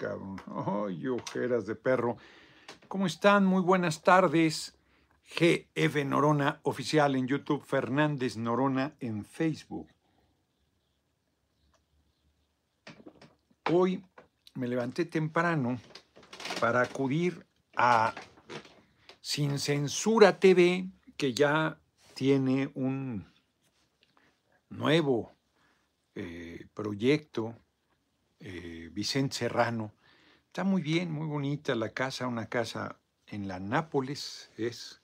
Ay, ojeras de perro. ¿Cómo están? Muy buenas tardes. GF Norona oficial en YouTube, Fernández Norona en Facebook. Hoy me levanté temprano para acudir a Sin Censura TV, que ya tiene un nuevo eh, proyecto, eh, Vicente Serrano. Está muy bien, muy bonita la casa, una casa en la Nápoles, es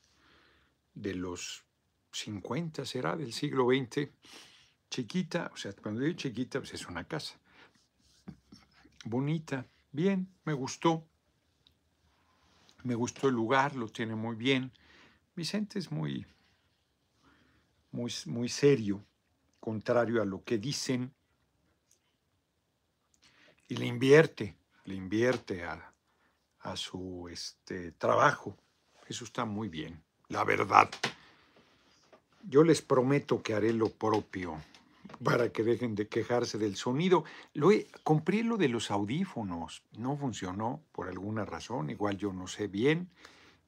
de los 50, será del siglo XX, chiquita, o sea, cuando digo chiquita, pues es una casa. Bonita, bien, me gustó. Me gustó el lugar, lo tiene muy bien. Vicente es muy, muy, muy serio, contrario a lo que dicen. Y le invierte, le invierte a, a su este, trabajo. Eso está muy bien la verdad. Yo les prometo que haré lo propio para que dejen de quejarse del sonido. Lo compré lo de los audífonos, no funcionó por alguna razón, igual yo no sé bien.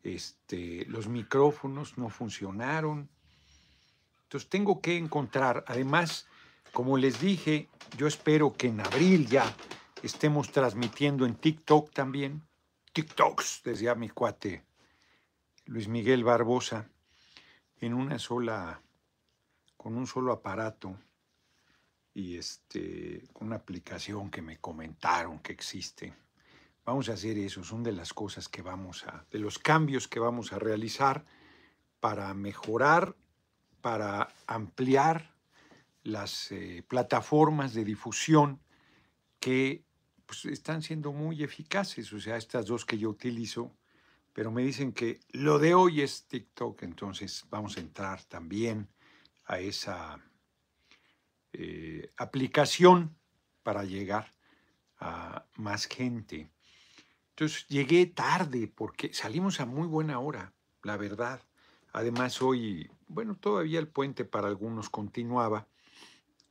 Este, los micrófonos no funcionaron. Entonces tengo que encontrar, además, como les dije, yo espero que en abril ya estemos transmitiendo en TikTok también. TikToks, decía mi cuate Luis Miguel Barbosa en una sola, con un solo aparato y este, una aplicación que me comentaron que existe. Vamos a hacer eso, son de las cosas que vamos a, de los cambios que vamos a realizar para mejorar, para ampliar las eh, plataformas de difusión que pues, están siendo muy eficaces. O sea, estas dos que yo utilizo, pero me dicen que lo de hoy es TikTok, entonces vamos a entrar también a esa eh, aplicación para llegar a más gente. Entonces llegué tarde porque salimos a muy buena hora, la verdad. Además hoy, bueno, todavía el puente para algunos continuaba.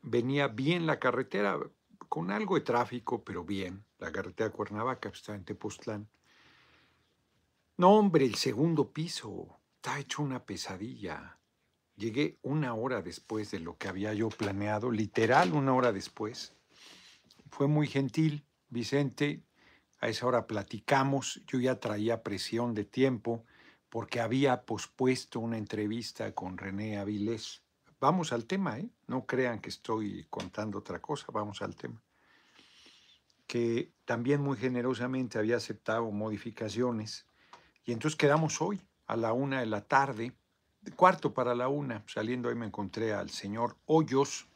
Venía bien la carretera, con algo de tráfico, pero bien. La carretera Cuernavaca, pues, estaba en Tepoztlán. No, hombre, el segundo piso. Está hecho una pesadilla. Llegué una hora después de lo que había yo planeado, literal una hora después. Fue muy gentil, Vicente. A esa hora platicamos. Yo ya traía presión de tiempo porque había pospuesto una entrevista con René Avilés. Vamos al tema, ¿eh? No crean que estoy contando otra cosa, vamos al tema. Que también muy generosamente había aceptado modificaciones y entonces quedamos hoy a la una de la tarde, cuarto para la una, saliendo ahí me encontré al señor Hoyos,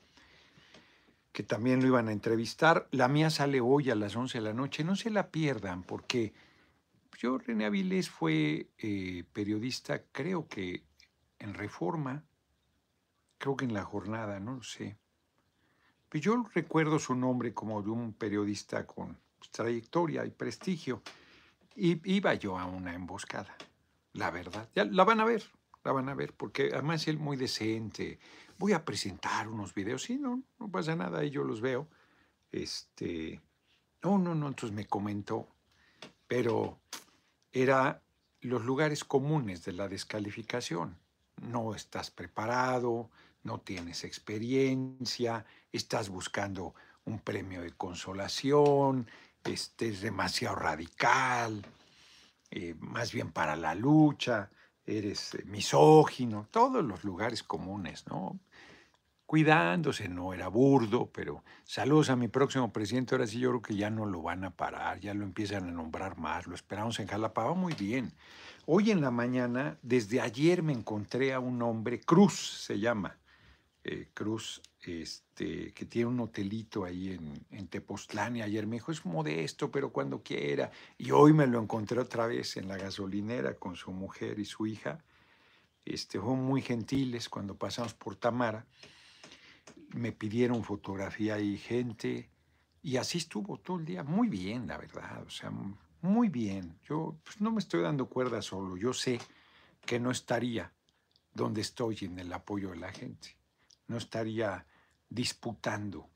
que también lo iban a entrevistar. La mía sale hoy a las once de la noche, no se la pierdan, porque yo, René Avilés, fue eh, periodista, creo que en Reforma, creo que en La Jornada, no lo sé. Pero yo recuerdo su nombre como de un periodista con trayectoria y prestigio. Y iba yo a una emboscada, la verdad. Ya la van a ver, la van a ver, porque además él muy decente. Voy a presentar unos videos. Sí, no, no pasa nada, ahí yo los veo. Este, no, no, no, entonces me comentó, pero era los lugares comunes de la descalificación. No estás preparado, no tienes experiencia, estás buscando un premio de consolación, este, es demasiado radical, eh, más bien para la lucha, eres misógino, todos los lugares comunes, ¿no? Cuidándose, no era burdo, pero saludos a mi próximo presidente, ahora sí yo creo que ya no lo van a parar, ya lo empiezan a nombrar más, lo esperamos en Jalapa, va muy bien. Hoy en la mañana, desde ayer me encontré a un hombre, Cruz se llama, eh, Cruz, este, que tiene un hotelito ahí en, en, Tepoztlán y ayer me dijo, es modesto, pero cuando quiera. Y hoy me lo encontré otra vez en la gasolinera con su mujer y su hija. Este, fueron muy gentiles cuando pasamos por Tamara. Me pidieron fotografía y gente. Y así estuvo todo el día. Muy bien, la verdad. O sea, muy bien. Yo pues, no me estoy dando cuerda solo. Yo sé que no estaría donde estoy en el apoyo de la gente no estaría disputando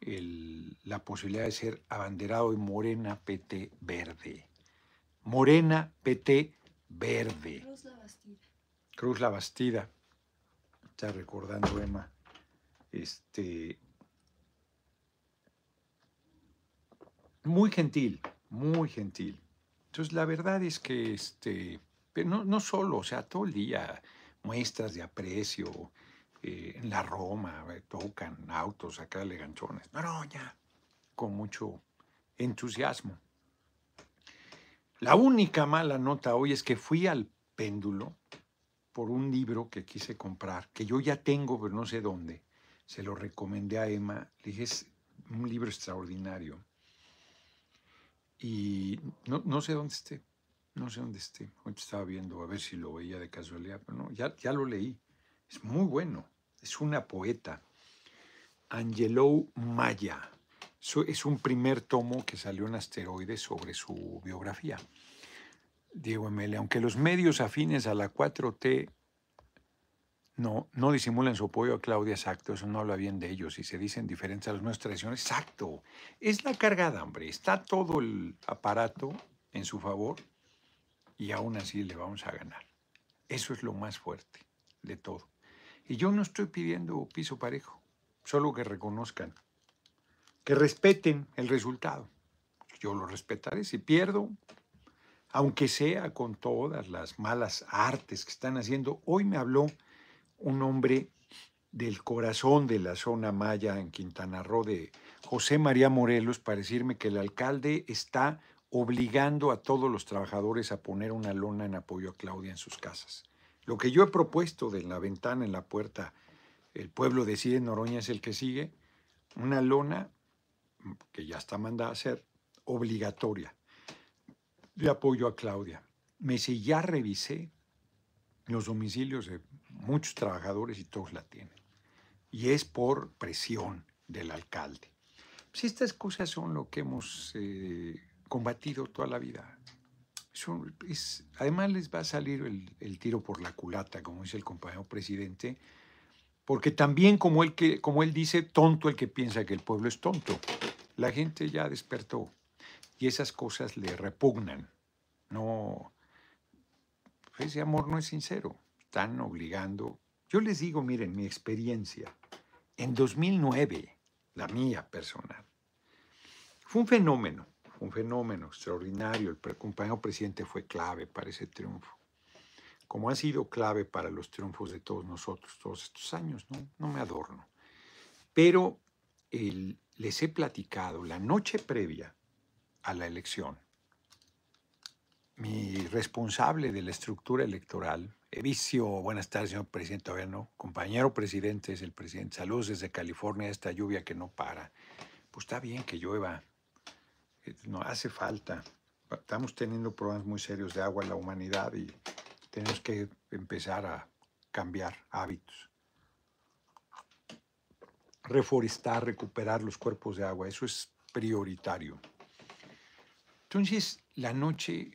la posibilidad de ser abanderado de Morena PT Verde. Morena PT Verde. Cruz la Bastida. Cruz la Bastida. Está recordando Emma. Este. Muy gentil, muy gentil. Entonces, la verdad es que, este, pero no, no solo, o sea, todo el día muestras de aprecio, eh, en la Roma, eh, tocan autos acá leganchones. No, ya, con mucho entusiasmo. La única mala nota hoy es que fui al péndulo por un libro que quise comprar, que yo ya tengo, pero no sé dónde. Se lo recomendé a Emma. Le dije, es un libro extraordinario. Y no, no sé dónde esté. No sé dónde esté. Hoy estaba viendo a ver si lo veía de casualidad, pero no, ya, ya lo leí. Es muy bueno. Es una poeta. Angelou Maya. Es un primer tomo que salió en Asteroides sobre su biografía. Diego M.L. Aunque los medios afines a la 4T no, no disimulan su apoyo a Claudia, exacto, eso no habla bien de ellos y se dicen diferentes a las nuevas tradiciones, exacto. Es la cargada, hombre. Está todo el aparato en su favor y aún así le vamos a ganar. Eso es lo más fuerte de todo. Y yo no estoy pidiendo piso parejo, solo que reconozcan, que respeten el resultado. Yo lo respetaré si pierdo, aunque sea con todas las malas artes que están haciendo. Hoy me habló un hombre del corazón de la zona maya en Quintana Roo, de José María Morelos, para decirme que el alcalde está obligando a todos los trabajadores a poner una lona en apoyo a Claudia en sus casas. Lo que yo he propuesto de la ventana en la puerta, el pueblo decide Noroña es el que sigue, una lona que ya está mandada a hacer, obligatoria, de apoyo a Claudia. Me si ya revisé los domicilios de muchos trabajadores y todos la tienen. Y es por presión del alcalde. Si pues estas cosas son lo que hemos eh, combatido toda la vida además les va a salir el, tiro por la culata, como dice el compañero presidente, porque también como él, como él dice, tonto el que piensa que el pueblo es tonto. La gente ya despertó y esas cosas le repugnan. No, ese amor no es sincero. Están obligando. Yo les digo, miren, mi experiencia, en 2009, la mía personal, fue un fenómeno un fenómeno extraordinario. El compañero presidente fue clave para ese triunfo, como ha sido clave para los triunfos de todos nosotros todos estos años, no, no me adorno. Pero les he platicado la noche previa a la elección. Mi responsable de la estructura electoral, Evicio, buenas tardes, señor presidente, todavía no, compañero presidente es el presidente, saludos desde California, esta lluvia que no para. Pues está bien que llueva, no hace falta. Estamos teniendo problemas muy serios de agua en la humanidad y tenemos que empezar a cambiar hábitos. Reforestar, recuperar los cuerpos de agua, eso es prioritario. Entonces, la noche,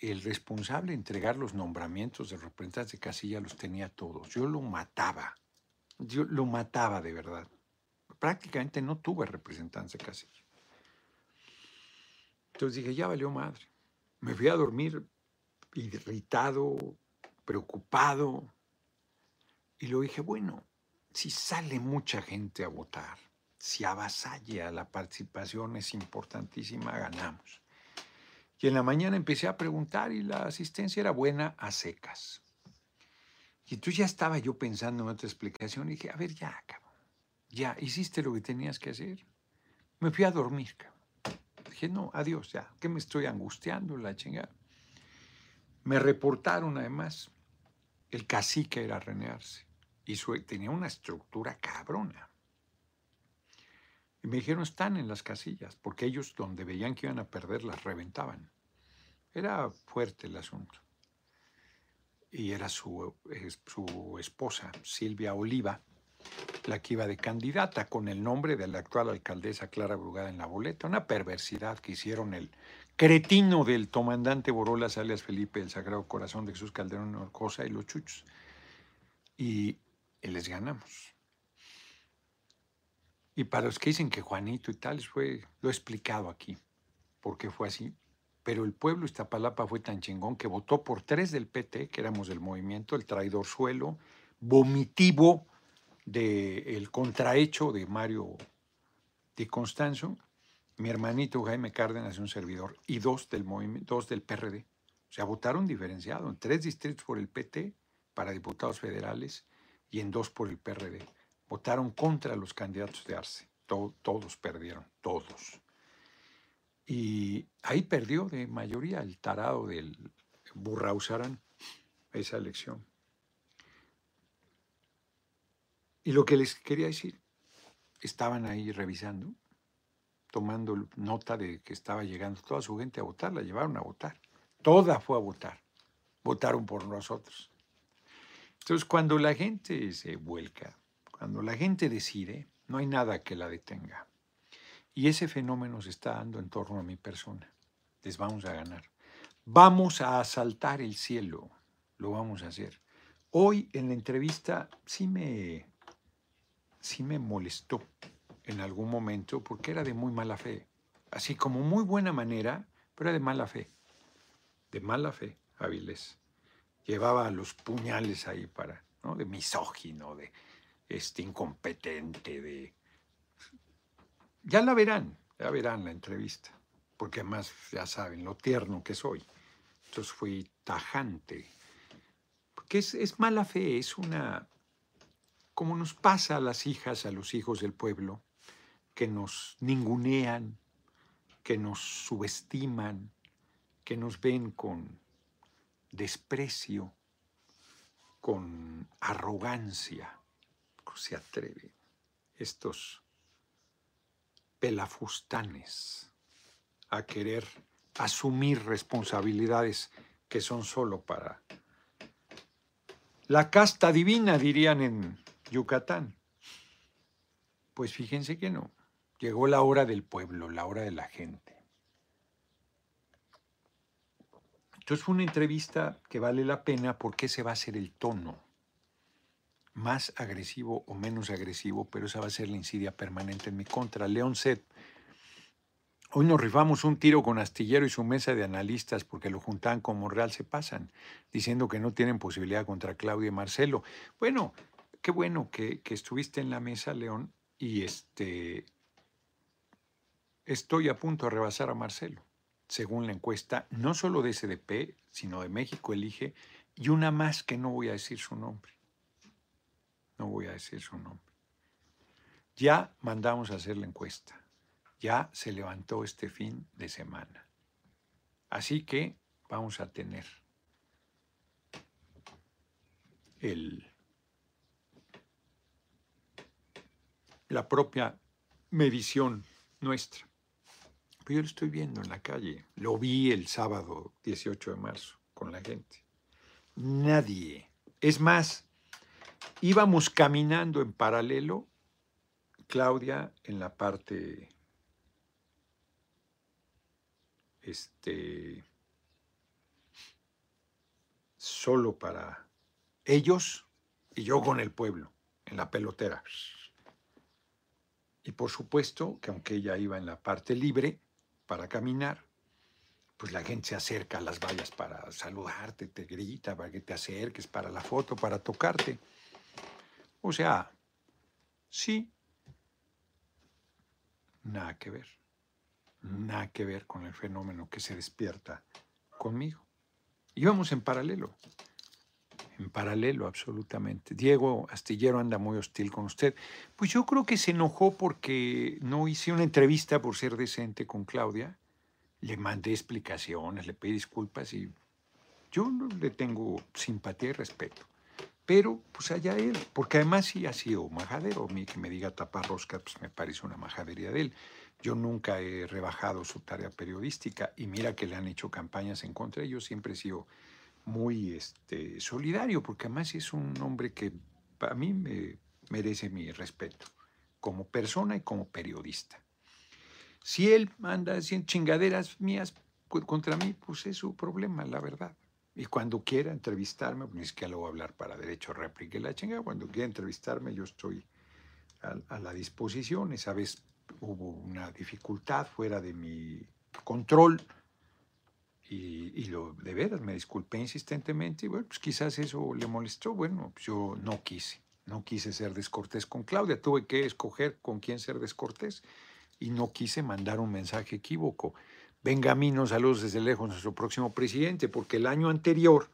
el responsable de entregar los nombramientos de representantes de casilla los tenía todos. Yo lo mataba, yo lo mataba de verdad. Prácticamente no tuve representantes de casilla. Entonces dije, ya valió madre. Me fui a dormir irritado, preocupado. Y luego dije, bueno, si sale mucha gente a votar, si avasalla la participación es importantísima, ganamos. Y en la mañana empecé a preguntar y la asistencia era buena a secas. Y entonces ya estaba yo pensando en otra explicación y dije, a ver, ya, cabrón, ya, hiciste lo que tenías que hacer. Me fui a dormir, cabrón. Dije, no, adiós, ya, que me estoy angustiando la chingada. Me reportaron además, el cacique era renearse y tenía una estructura cabrona. Y me dijeron, están en las casillas, porque ellos donde veían que iban a perder las reventaban. Era fuerte el asunto. Y era su, su esposa, Silvia Oliva, la que iba de candidata con el nombre de la actual alcaldesa Clara Brugada en la boleta. Una perversidad que hicieron el cretino del comandante Borolas, alias Felipe, el Sagrado Corazón de Jesús Calderón Orcosa y los chuchos. Y, les ganamos. Y para los que dicen que Juanito y tal, fue, lo he explicado aquí, porque fue así. Pero el pueblo Iztapalapa fue tan chingón que votó por tres del PT, que éramos del movimiento, el traidor suelo, vomitivo del contrahecho de Mario Di Constanzo, mi hermanito Jaime Cárdenas, un servidor, y dos del, movimiento, dos del PRD. O sea, votaron diferenciado en tres distritos por el PT para diputados federales y en dos por el PRD votaron contra los candidatos de Arce. todos perdieron, todos. Y ahí perdió de mayoría el tarado del Burrausarán esa elección. Y lo que les quería decir, estaban ahí revisando, tomando nota de que estaba llegando toda su gente a votar, la llevaron a votar. Toda fue a votar. Votaron por nosotros. Entonces, cuando la gente se vuelca cuando la gente decide, no hay nada que la detenga. Y ese fenómeno se está dando en torno a mi persona. Les vamos a ganar. Vamos a asaltar el cielo. Lo vamos a hacer. Hoy en la entrevista sí me, sí me molestó en algún momento porque era de muy mala fe. Así como muy buena manera, pero de mala fe. De mala fe, Avilés. Llevaba los puñales ahí para, ¿no? De misógino, de este incompetente de... Ya la verán, ya verán la entrevista, porque además ya saben lo tierno que soy. Entonces fui tajante, porque es mala fe, es una... como nos pasa a las hijas, a los hijos del pueblo, que nos ningunean, que nos subestiman, que nos ven con desprecio, con arrogancia. Se atreven estos pelafustanes a querer asumir responsabilidades que son solo para la casta divina, dirían en Yucatán. Pues fíjense que no. Llegó la hora del pueblo, la hora de la gente. Entonces fue una entrevista que vale la pena porque ese va a ser el tono más agresivo o menos agresivo, pero esa va a ser la insidia permanente en mi contra. León Set, hoy nos rifamos un tiro con Astillero y su mesa de analistas porque lo juntan como real se pasan, diciendo que no tienen posibilidad contra Claudia y Marcelo. Bueno, qué bueno que, que estuviste en la mesa, León, y este, estoy a punto de rebasar a Marcelo, según la encuesta, no solo de SDP, sino de México Elige, y una más que no voy a decir su nombre no voy a decir su nombre. Ya mandamos a hacer la encuesta. Ya se levantó este fin de semana. Así que vamos a tener el, la propia medición nuestra. Pero yo lo estoy viendo en la calle. Lo vi el sábado 18 de marzo con la gente. Nadie. Es más, íbamos caminando en paralelo, Claudia en la parte este solo para ellos y yo con el pueblo en la pelotera. Y por supuesto que aunque ella iba en la parte libre para caminar, pues la gente se acerca a las vallas para saludarte, te grita para que te acerques, para la foto, para tocarte. O sea, sí, nada que ver, nada que ver con el fenómeno que se despierta conmigo. Íbamos en paralelo, en paralelo absolutamente. Diego Astillero anda muy hostil con usted. Pues yo creo que se enojó porque no hice una entrevista por ser decente con Claudia. Le mandé explicaciones, le pedí disculpas y yo le tengo simpatía y respeto. Pero, pues allá él, porque además sí ha sido majadero. A mí que me diga tapar rosca, pues me parece una majadería de él. Yo nunca he rebajado su tarea periodística y mira que le han hecho campañas en contra. Yo siempre he sido muy este, solidario, porque además es un hombre que a mí me merece mi respeto como persona y como periodista. Si él manda chingaderas mías contra mí, pues es su problema, la verdad. Y cuando quiera entrevistarme, pues ni siquiera lo voy a hablar para derecho réplica la chinga, cuando quiera entrevistarme yo estoy a, la disposición. Esa vez hubo una dificultad fuera de mi control y, lo de veras me disculpé insistentemente y bueno, pues quizás eso le molestó. Bueno, pues yo no quise, no quise ser descortés con Claudia, tuve que escoger con quién ser descortés y no quise mandar un mensaje equívoco. Venga a mí, no saludos desde lejos, nuestro próximo presidente, porque el año anterior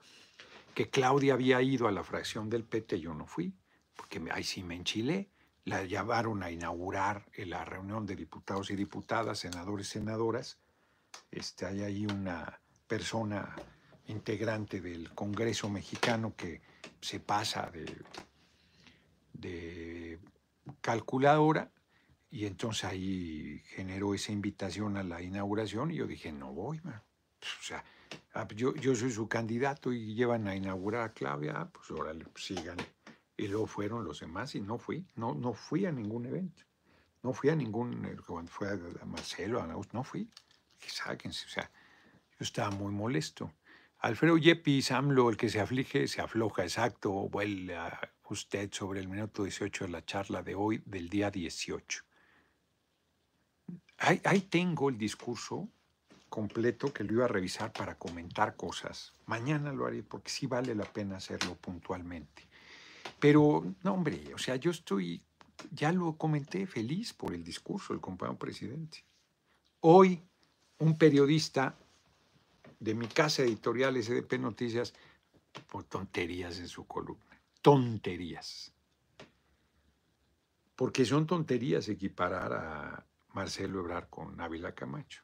que Claudia había ido a la fracción del PT, yo no fui, porque ahí sí me enchilé. La llevaron a inaugurar en la reunión de diputados y diputadas, senadores y senadoras. Este, hay ahí una persona integrante del Congreso mexicano que se pasa de, de calculadora y entonces ahí generó esa invitación a la inauguración y yo dije, no voy, O sea, ah, yo, yo soy su candidato y llevan a inaugurar a Claudia, pues órale, pues sigan. Y luego fueron los demás y no fui, no, no fui a ningún evento. No fui a ningún, eh, cuando fue a Marcelo, a no fui. Que sáquense, o sea, yo estaba muy molesto. Alfredo Yepis, AMLO, el que se aflige, se afloja, exacto, vuelve a usted sobre el minuto 18 de la charla de hoy, del día 18. Ahí, tengo el discurso completo que lo iba a revisar para comentar cosas. Mañana lo haré porque sí vale la pena hacerlo puntualmente. Pero, no, hombre, o sea, yo estoy, ya lo comenté, feliz por el discurso del compañero presidente. Hoy, un periodista de mi casa editorial SDP Noticias, por tonterías en su columna. Tonterías. Porque son tonterías equiparar a Marcelo Ebrard con Ávila Camacho.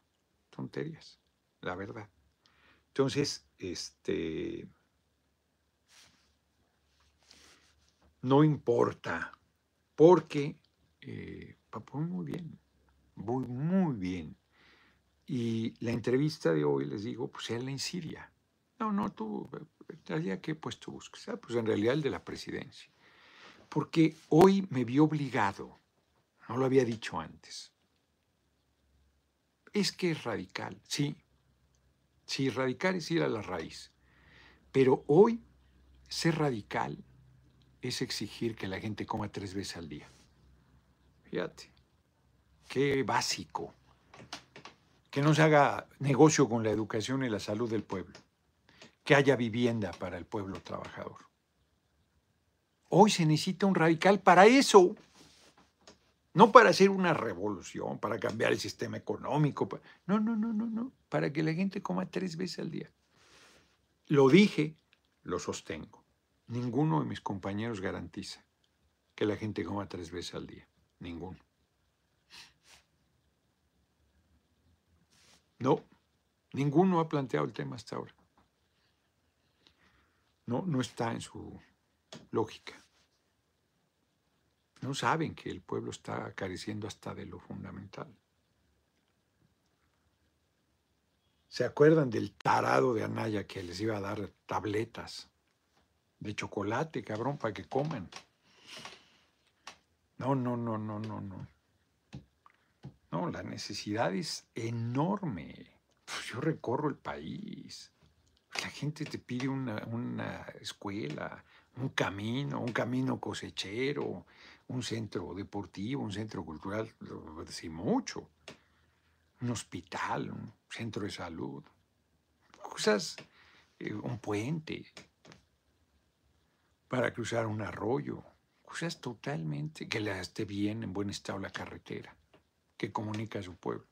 Tonterías, la verdad. Entonces, este, no importa, porque eh, muy bien, muy, muy bien. Y la entrevista de hoy, les digo, pues él en Siria. No, no, tú, en realidad, ¿qué puesto buscas? Ah, pues en realidad el de la presidencia. Porque hoy me vi obligado, no lo había dicho antes, es que es radical, sí. Sí, radical es ir a la raíz. Pero hoy ser radical es exigir que la gente coma tres veces al día. Fíjate, qué básico. Que no se haga negocio con la educación y la salud del pueblo. Que haya vivienda para el pueblo trabajador. Hoy se necesita un radical para eso. No para hacer una revolución, para cambiar el sistema económico. No, no, no, no, no. Para que la gente coma tres veces al día. Lo dije, lo sostengo. Ninguno de mis compañeros garantiza que la gente coma tres veces al día. Ninguno. No, ninguno ha planteado el tema hasta ahora. No, no está en su lógica. No saben que el pueblo está careciendo hasta de lo fundamental. ¿Se acuerdan del tarado de Anaya que les iba a dar tabletas de chocolate, cabrón, para que coman? No, no, no, no, no, no. No, la necesidad es enorme. Yo recorro el país. La gente te pide una, escuela, un camino, un camino cosechero, un centro deportivo, un centro cultural, mucho, un hospital, un centro de salud, cosas, eh, un puente para cruzar un arroyo, cosas totalmente, que le esté bien, en buen estado la carretera, que comunica a su pueblo.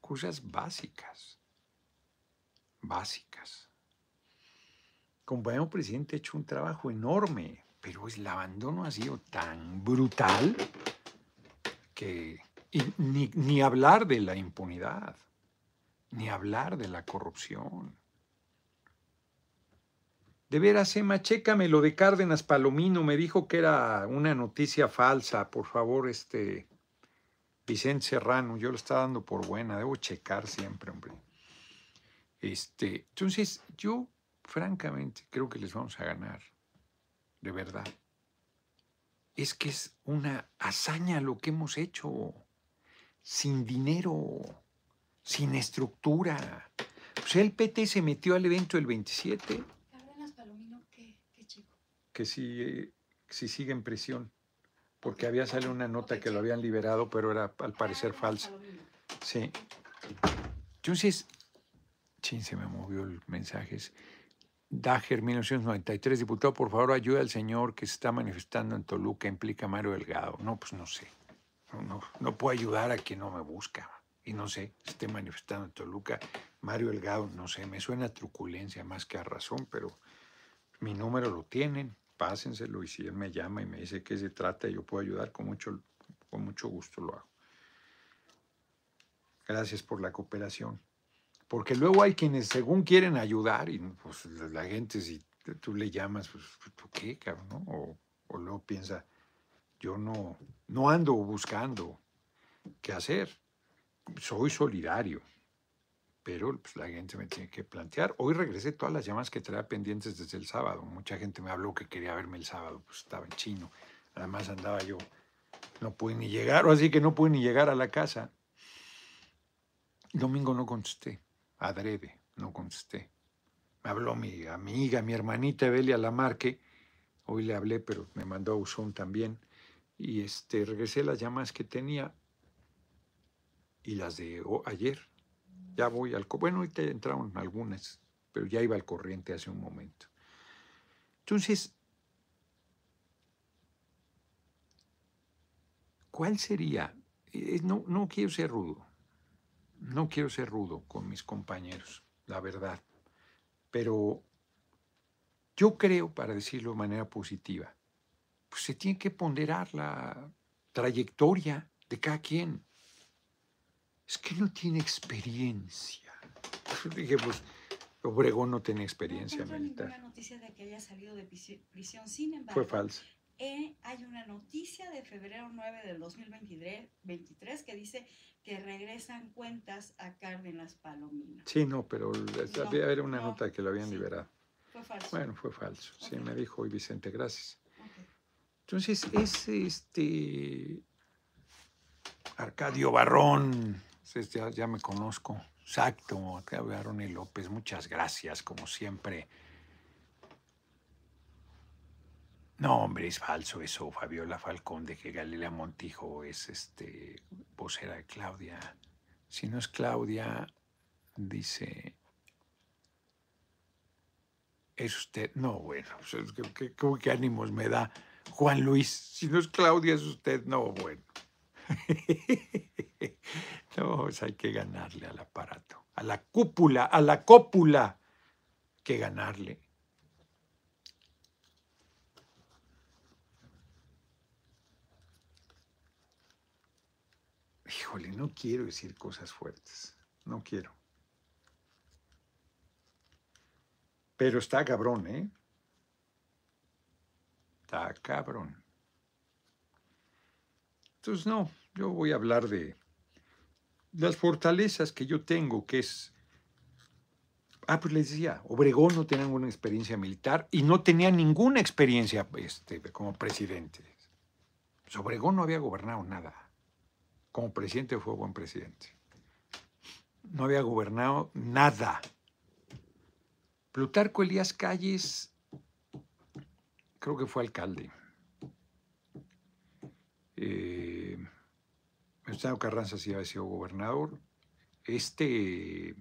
Cosas básicas, básicas. Compañero presidente ha hecho un trabajo enorme pero el abandono ha sido tan brutal que ni, hablar de la impunidad, ni hablar de la corrupción. De veras, Emma, chécame lo de Cárdenas Palomino. Me dijo que era una noticia falsa. Por favor, este Vicente Serrano, yo lo estaba dando por buena. Debo checar siempre, hombre. Este, entonces, yo francamente creo que les vamos a ganar de verdad. Es que es una hazaña lo que hemos hecho, sin dinero, sin estructura. Pues el PT se metió al evento el 27. Cárdenas Palomino, qué, qué chico. Que si, si sigue en prisión. Porque había salido una nota que lo habían liberado, pero era al parecer falsa. Sí. Entonces, chin, se me movió el mensaje. Dager, 1993, diputado, por favor, ayuda al señor que se está manifestando en Toluca, implica Mario Delgado. No, pues no sé. No, no, puedo ayudar a quien no me busca. Y no sé, esté manifestando en Toluca. Mario Delgado, no sé, me suena a truculencia más que a razón, pero mi número lo tienen, pásenselo y si él me llama y me dice qué se trata, yo puedo ayudar, con mucho, con mucho gusto lo hago. Gracias por la cooperación. Porque luego hay quienes según quieren ayudar y pues la gente si tú le llamas, pues ¿tú qué, cabrón? ¿no? O, o, luego piensa, yo no, no ando buscando qué hacer. Soy solidario, pero pues, la gente me tiene que plantear. Hoy regresé todas las llamadas que traía pendientes desde el sábado. Mucha gente me habló que quería verme el sábado, pues estaba en chino. Además andaba yo, no pude ni llegar, o así que no pude ni llegar a la casa. Domingo no contesté adrede, no contesté. Me habló mi amiga, mi hermanita Evelia Lamarque, hoy le hablé, pero me mandó a Usón también, y este, regresé las llamadas que tenía y las de ayer. Ya voy al... Bueno, ahorita entraron algunas, pero ya iba al corriente hace un momento. Entonces, ¿cuál sería? Eh, no, no quiero ser rudo, no quiero ser rudo con mis compañeros, la verdad, pero yo creo, para decirlo de manera positiva, pues se tiene que ponderar la trayectoria de cada quien. Es que no tiene experiencia. Dije, pues, Obregón no tiene experiencia no militar. No noticia de que haya salido de prisión, sin embargo. Fue falsa. Eh, hay una noticia de febrero 9 del 2023 que dice que regresan cuentas a Cárdenas Palomino. Sí, no, pero había era una nota que lo habían liberado. Fue falso. Bueno, fue falso. Sí, me dijo hoy Vicente, gracias. Entonces, es este Arcadio Barrón, ya, ya me conozco. Exacto, y López, muchas gracias, como siempre. No, hombre, es falso eso, Fabiola Falcón, de que Galilea Montijo es este vocera de Claudia. Si no es Claudia, dice. Es usted. No, bueno, pues ¿qué, qué, ánimos me da Juan Luis? Si no es Claudia, es usted. No, bueno. no, hay que ganarle al aparato, a la cúpula, a la cópula, que ganarle. híjole, no quiero decir cosas fuertes, no quiero. Pero está cabrón, ¿eh? Está cabrón. Entonces, no, yo voy a hablar de las fortalezas que yo tengo, que es... Ah, pues les decía, Obregón no tenía ninguna experiencia militar y no tenía ninguna experiencia este, como presidente. Pues Obregón no había gobernado nada como presidente fue buen presidente. No había gobernado nada. Plutarco Elías Calles, creo que fue alcalde. Eh, Carranza sí había sido gobernador. Este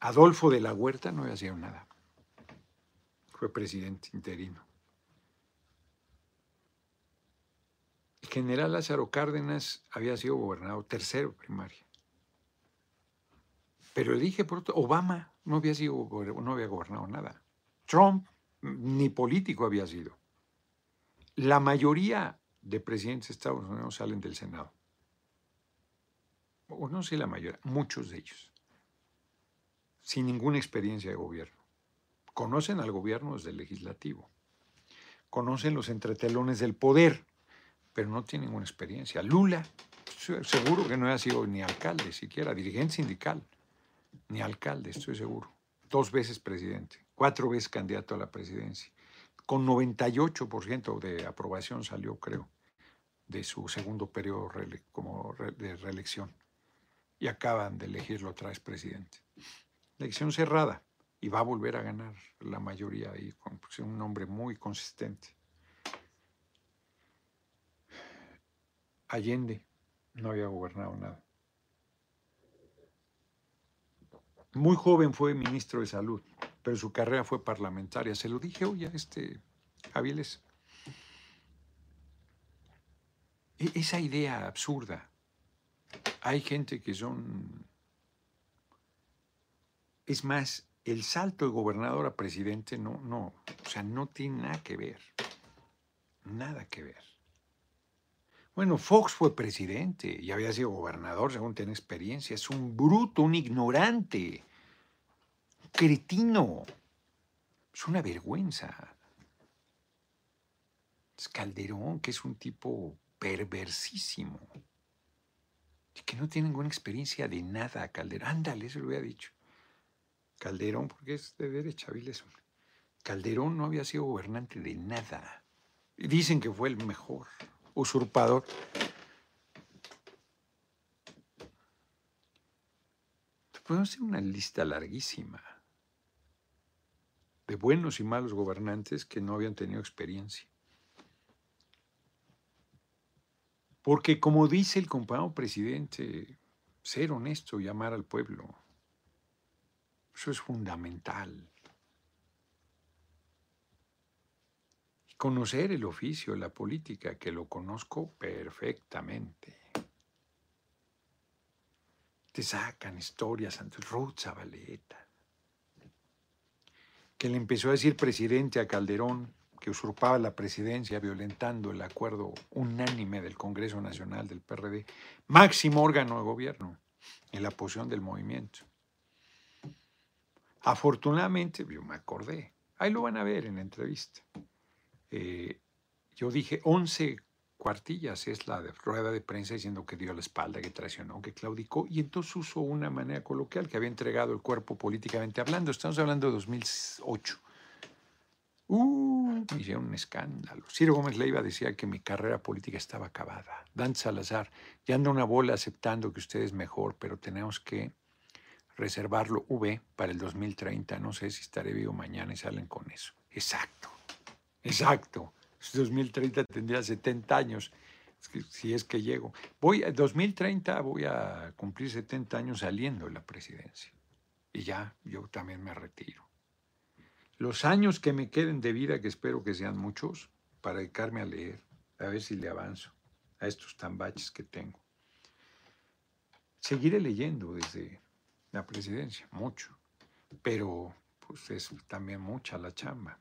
Adolfo de la Huerta no había sido nada. Fue presidente interino. El general Lázaro Cárdenas había sido gobernador tercero primaria. Pero dije por otro, Obama no había sido no había gobernado nada. Trump ni político había sido. La mayoría de presidentes de Estados Unidos salen del Senado. O no sé la mayoría, muchos de ellos. Sin ninguna experiencia de gobierno. Conocen al gobierno desde el legislativo. Conocen los entretelones del poder pero no tiene ninguna experiencia. Lula, seguro que no ha sido ni alcalde siquiera, dirigente sindical, ni alcalde, estoy seguro. Dos veces presidente, cuatro veces candidato a la presidencia con 98% de aprobación salió, creo, de su segundo periodo como de reelección. Y acaban de elegirlo otra vez presidente. Elección cerrada. Y va a volver a ganar la mayoría ahí, con pues, un nombre muy consistente. Allende no había gobernado nada. Muy joven fue ministro de Salud, pero su carrera fue parlamentaria. Se lo dije hoy a este Aviles. E, esa idea absurda. Hay gente que son... Es más, el salto de gobernador a presidente no, no, o sea, no tiene nada que ver. Nada que ver. Bueno, Fox fue presidente y había sido gobernador, según tiene experiencia. Es un bruto, un ignorante, cretino. Es una vergüenza. Es Calderón, que es un tipo perversísimo. que no tiene ninguna experiencia de nada, Calderón. Ándale, eso lo había dicho. Calderón, porque es de derecha, Viles. Calderón no había sido gobernante de nada. Dicen que fue el mejor usurpador. Podemos hacer una lista larguísima buenos y malos gobernantes que no habían tenido experiencia. Porque como dice el compañero presidente, ser honesto y amar al pueblo, eso es fundamental. conocer el oficio, la política, que lo conozco perfectamente. Te sacan historias Ruth Zabaleta, que le empezó a decir presidente a Calderón, que usurpaba la presidencia violentando el acuerdo unánime del Congreso Nacional del PRD, máximo órgano de gobierno en la posición del movimiento. Afortunadamente, yo me acordé, ahí lo van a ver en la entrevista. Eh, yo dije 11 cuartillas es la de rueda de prensa diciendo que dio la espalda, que traicionó, que claudicó, y entonces usó una manera coloquial que había entregado el cuerpo políticamente hablando. Estamos hablando de 2008. Uh, hicieron un escándalo. Ciro Gómez Leiva decía que mi carrera política estaba acabada. Dante Salazar, ya anda una bola aceptando que usted es mejor, pero tenemos que reservarlo V para el 2030. No sé si estaré vivo mañana y salen con eso. Exacto. Exacto. 2030 tendría 70 años, si es que llego. Voy a 2030 voy a cumplir 70 años saliendo de la presidencia. Y ya, yo también me retiro. Los años que me queden de vida, que espero que sean muchos, para dedicarme a leer, a ver si le avanzo a estos tambaches que tengo. Seguiré leyendo desde la presidencia, mucho, pero pues es también mucha la chamba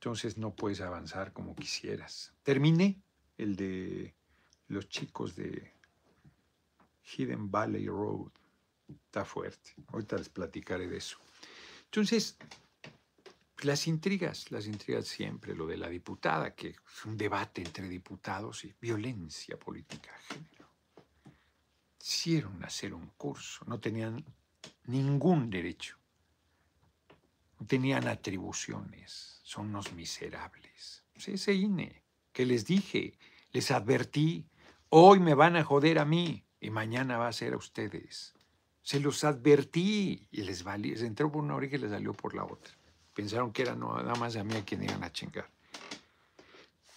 entonces no puedes avanzar como quisieras. Terminé el de los chicos de Hidden Valley Road. Está fuerte. Ahorita les platicaré de eso. Entonces, las intrigas, las intrigas siempre, lo de la diputada, que es un debate entre diputados y violencia política de género. Hicieron hacer un curso, no tenían ningún derecho, tenían atribuciones son unos miserables. ese INE que les dije, les advertí, hoy me van a joder a mí y mañana va a ser a ustedes. Se los advertí y les, valió, les entró por una oreja y les salió por la otra. Pensaron que era nada más a mí a quien iban a chingar.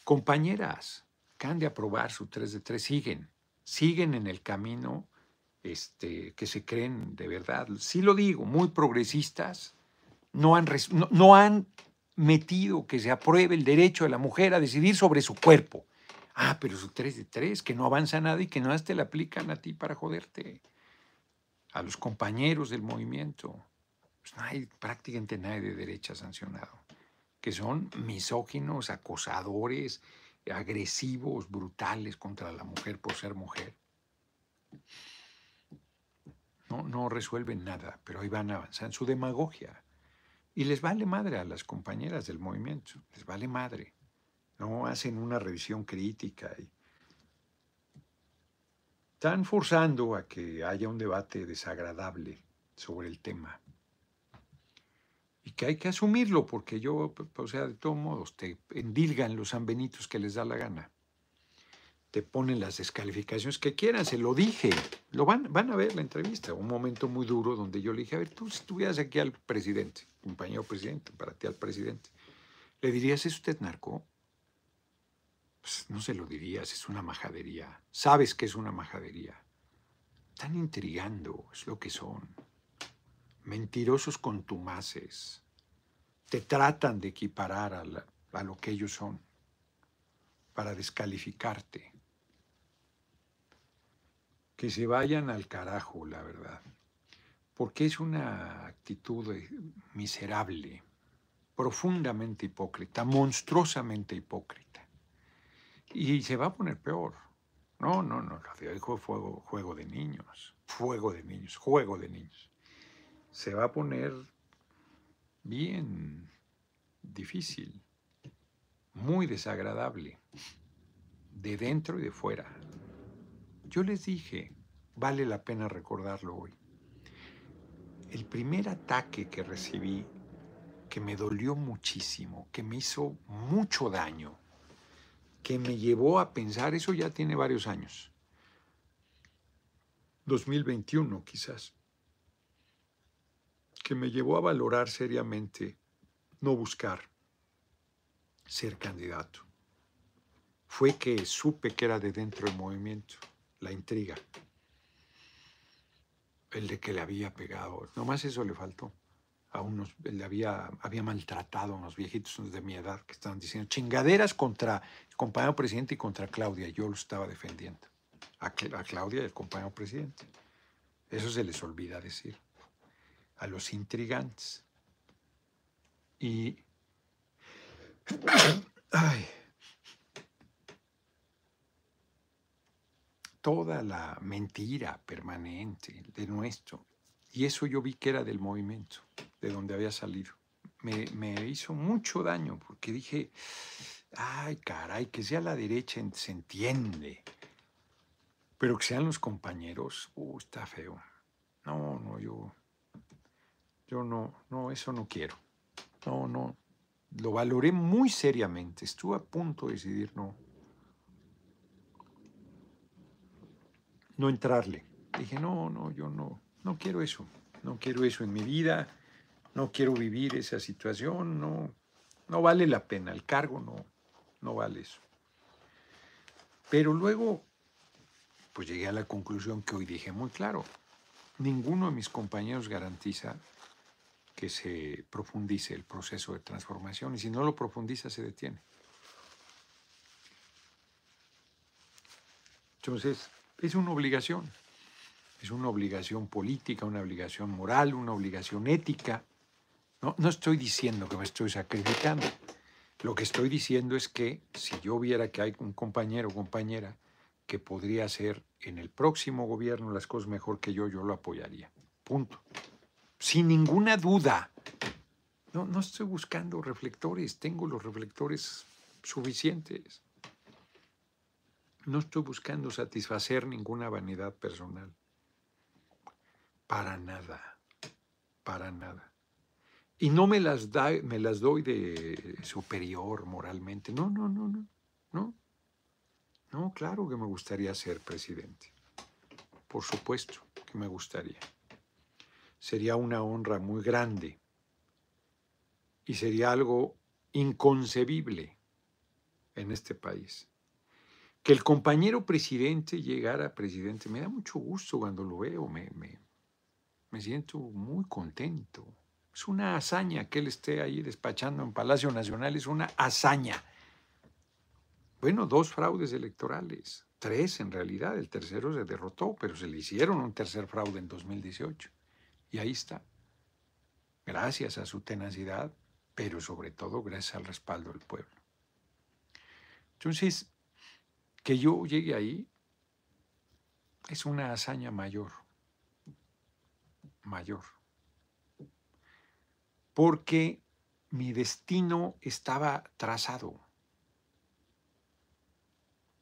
Compañeras han de aprobar su 3 de 3, siguen, siguen en el camino este, que se creen de verdad. Sí lo digo, muy progresistas, no han, no han metido que se apruebe el derecho de la mujer a decidir sobre su cuerpo. Ah, pero su 3 de 3, que no avanza nada y que no te la aplican a ti para joderte. A los compañeros del movimiento. Pues no hay prácticamente nadie de derecha sancionado. Que son misóginos, acosadores, agresivos, brutales contra la mujer por ser mujer. No, no resuelven nada, pero ahí van avanzando su demagogia. Y les vale madre a las compañeras del movimiento, les vale madre. No hacen una revisión crítica y están forzando a que haya un debate desagradable sobre el tema. Y que hay que asumirlo, porque yo, o sea, de todos modos, te endilgan los sanbenitos que les da la gana te ponen las descalificaciones que quieran, se lo dije, lo van, van a ver la entrevista, un momento muy duro donde yo le dije, a ver, tú si estuvieras aquí al presidente, compañero presidente, para ti al presidente, ¿le dirías, ¿es usted narco? Pues, no se lo dirías, es una majadería. Sabes que es una majadería. Están intrigando, es lo que son. Mentirosos contumaces. Te tratan de equiparar a, a lo que ellos son para descalificarte. Que se vayan al carajo, la verdad. Porque es una actitud miserable, profundamente hipócrita, monstruosamente hipócrita. Y se va a poner peor. No, no, no, lo de fue juego de niños, fuego de niños, juego de niños. Se va a poner bien difícil, muy desagradable, de dentro y de fuera. Yo les dije, vale la pena recordarlo hoy. El primer ataque que recibí, que me dolió muchísimo, que me hizo mucho daño, que me llevó a pensar, eso ya tiene varios años, 2021 quizás, que me llevó a valorar seriamente no buscar ser candidato. Fue que supe que era de dentro del movimiento, la intriga, el de que le había pegado, nomás eso le faltó a unos, le había, había maltratado a unos viejitos de mi edad que estaban diciendo chingaderas contra el compañero presidente y contra Claudia. Yo lo estaba defendiendo. A, a Claudia y al compañero presidente. Eso se les olvida decir. A los intrigantes. Y. Ay. Toda la mentira permanente de nuestro. Y eso yo vi que era del movimiento de donde había salido. Me, hizo mucho daño porque dije, ay caray, que sea la derecha se entiende, pero que sean los compañeros, uh, está feo. No, no, yo, yo no, no, eso no quiero. No, no, lo valoré muy seriamente, estuve a punto de decidir no, no entrarle. Dije, no, no, yo no, no quiero eso, no quiero eso en mi vida no quiero vivir esa situación, no, no vale la pena, el cargo no, no vale eso. Pero luego, pues llegué a la conclusión que hoy dije muy claro, ninguno de mis compañeros garantiza que se profundice el proceso de transformación y si no lo profundiza se detiene. Entonces, es una obligación, es una obligación política, una obligación moral, una obligación ética no, estoy diciendo que me estoy sacrificando. Lo que estoy diciendo es que si yo viera que hay un compañero o compañera que podría hacer en el próximo gobierno las cosas mejor que yo, yo lo apoyaría. Punto. Sin ninguna duda. No, no estoy buscando reflectores, tengo los reflectores suficientes. No estoy buscando satisfacer ninguna vanidad personal. Para nada, para nada. Y no me las, da, me las doy de superior moralmente. No, no, no, no. No. No, claro que me gustaría ser presidente. Por supuesto que me gustaría. Sería una honra muy grande. Y sería algo inconcebible en este país. Que el compañero presidente llegara presidente, me da mucho gusto cuando lo veo, me, me, me siento muy contento. Es una hazaña que él esté ahí despachando en Palacio Nacional, es una hazaña. Bueno, dos fraudes electorales, tres en realidad, el tercero se derrotó, pero se le hicieron un tercer fraude en 2018. Y ahí está. Gracias a su tenacidad, pero sobre todo gracias al respaldo del pueblo. Entonces, que yo llegue ahí es una hazaña mayor, mayor porque mi destino estaba trazado,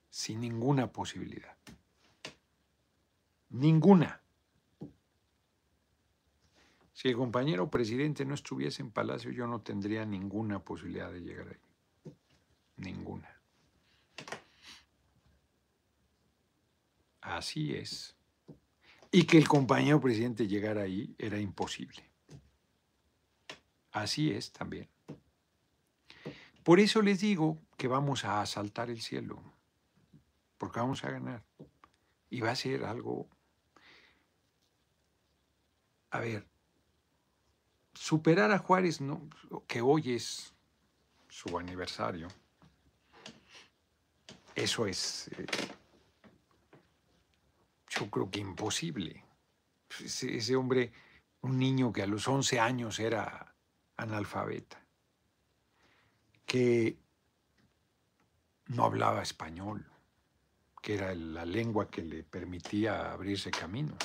sin ninguna posibilidad. Ninguna. Si el compañero presidente no estuviese en Palacio, yo no tendría ninguna posibilidad de llegar ahí. Ninguna. Así es. Y que el compañero presidente llegara ahí era imposible. Así es también. Por eso les digo que vamos a asaltar el cielo, porque vamos a ganar. Y va a ser algo... A ver, superar a Juárez, no, que hoy es su aniversario, eso es, eh, yo creo que imposible. Ese, hombre, un niño que a los 11 años era analfabeta, que no hablaba español, que era la lengua que le permitía abrirse camino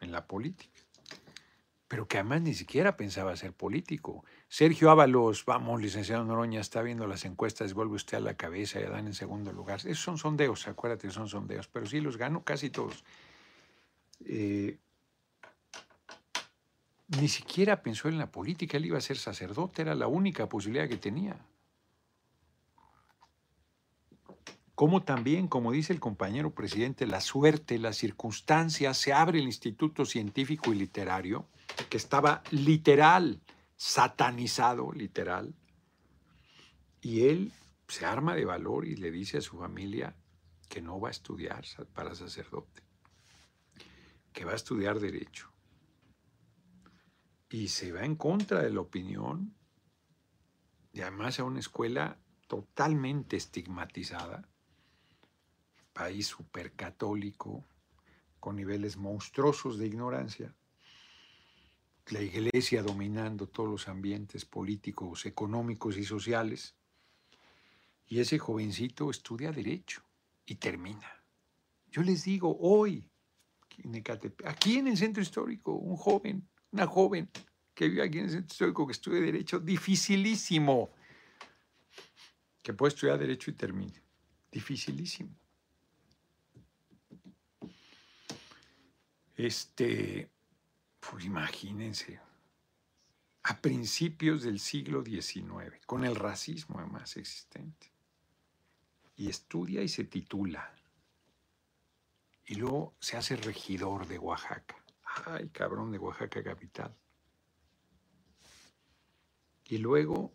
en la política pero que además ni siquiera pensaba ser político. Sergio Ábalos, vamos, licenciado Noroña, está viendo las encuestas, vuelve usted a la cabeza y dan en segundo lugar. Esos son sondeos, acuérdate, son sondeos, pero sí los gano casi todos. Eh, ni siquiera pensó en la política, él iba a ser sacerdote, era la única posibilidad que tenía. Como también, como dice el compañero presidente, la suerte, las circunstancias, se abre el Instituto Científico y Literario, que estaba literal, satanizado, literal. Y él se arma de valor y le dice a su familia que no va a estudiar para sacerdote, que va a estudiar derecho. Y se va en contra de la opinión, y además a una escuela totalmente estigmatizada, país supercatólico, con niveles monstruosos de ignorancia la iglesia dominando todos los ambientes políticos, económicos y sociales. Y ese jovencito estudia derecho y termina. Yo les digo hoy, aquí en el centro histórico, un joven, una joven que vive aquí en el centro histórico que estudia derecho, dificilísimo, que puede estudiar derecho y termine. Dificilísimo. Este, pues imagínense, a principios del siglo XIX, con el racismo además existente. Y estudia y se titula. Y luego se hace regidor de Oaxaca. Ay, cabrón, de Oaxaca capital. Y luego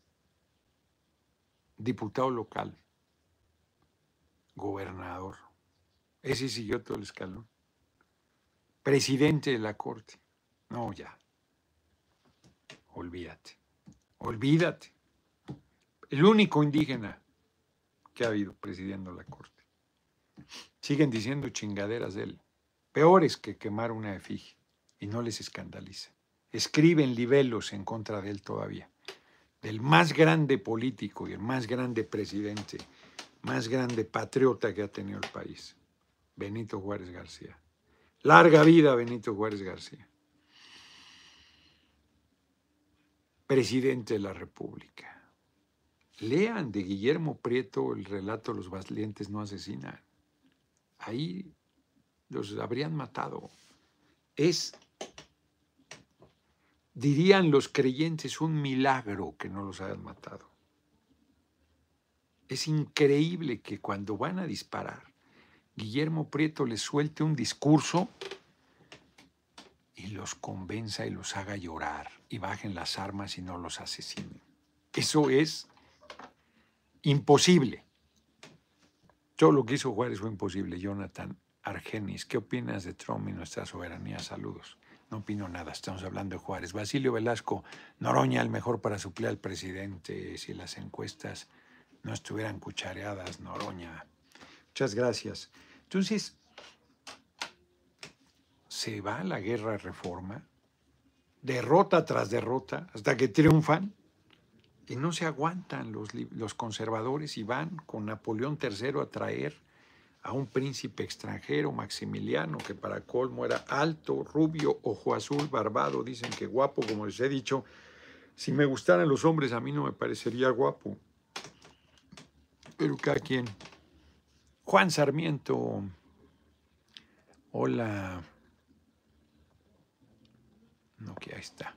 diputado local, gobernador. Ese siguió todo el escalón. Presidente de la corte. No, ya. Olvídate. Olvídate. El único indígena que ha habido presidiendo la corte. Siguen diciendo chingaderas de él, peores que quemar una efigie, y no les escandaliza. Escriben libelos en contra de él todavía. Del más grande político y el más grande presidente, más grande patriota que ha tenido el país, Benito Juárez García. Larga vida, Benito Juárez García. presidente de la República. Lean de Guillermo Prieto el relato Los valientes no asesinan. Ahí los habrían matado. Es, dirían los creyentes, un milagro que no los hayan matado. Es increíble que cuando van a disparar, Guillermo Prieto les suelte un discurso y los convenza y los haga llorar y bajen las armas y no los asesinen. Eso es imposible. Todo lo que hizo Juárez fue imposible. Jonathan Argenis, ¿qué opinas de Trump y nuestra soberanía? Saludos. No opino nada, estamos hablando de Juárez. Basilio Velasco, Noroña, el mejor para suplir al presidente si las encuestas no estuvieran cuchareadas, Noroña. Muchas gracias. Entonces, se va la guerra de reforma, derrota tras derrota, hasta que triunfan, y no se aguantan los, los conservadores y van con Napoleón III a traer a un príncipe extranjero, Maximiliano, que para colmo era alto, rubio, ojo azul, barbado, dicen que guapo, como les he dicho. Si me gustaran los hombres, a mí no me parecería guapo. Pero cada quien. Juan Sarmiento. Hola. No, que ahí está.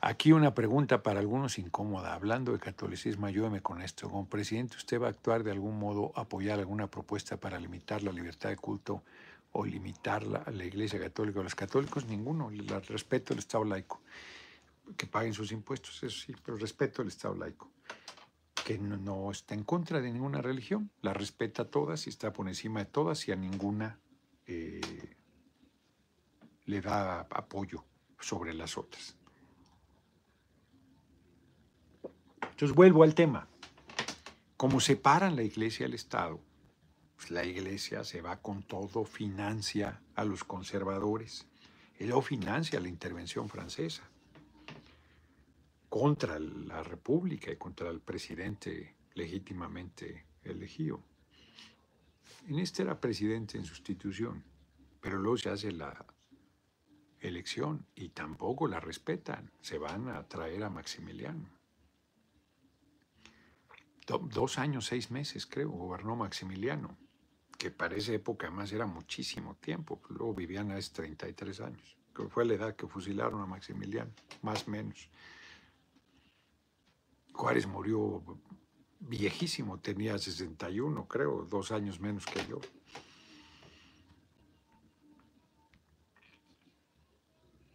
Aquí una pregunta para algunos incómoda. Hablando de catolicismo, ayúdeme con esto. Como presidente, ¿usted va a actuar de algún modo, apoyar alguna propuesta para limitar la libertad de culto o limitar la, la Iglesia Católica o los católicos? Ninguno. El respeto al Estado laico. Que paguen sus impuestos, eso sí, pero respeto al Estado laico. que no, está en contra de ninguna religión, la respeta a todas y está por encima de todas y a ninguna eh, le da apoyo sobre las otras. Entonces vuelvo al tema. Como separan la iglesia del Estado, pues la iglesia se va con todo, financia a los conservadores, y luego financia la intervención francesa contra la República y contra el presidente legítimamente elegido. En este era presidente en sustitución, pero luego se hace la elección y tampoco la respetan. Se van a traer a Maximiliano. Dos años, seis meses, creo, gobernó Maximiliano, que para esa época además era muchísimo tiempo. Luego vivían a 33 años, que fue la edad que fusilaron a Maximiliano, más o menos. Juárez murió viejísimo, tenía 61, creo, dos años menos que yo.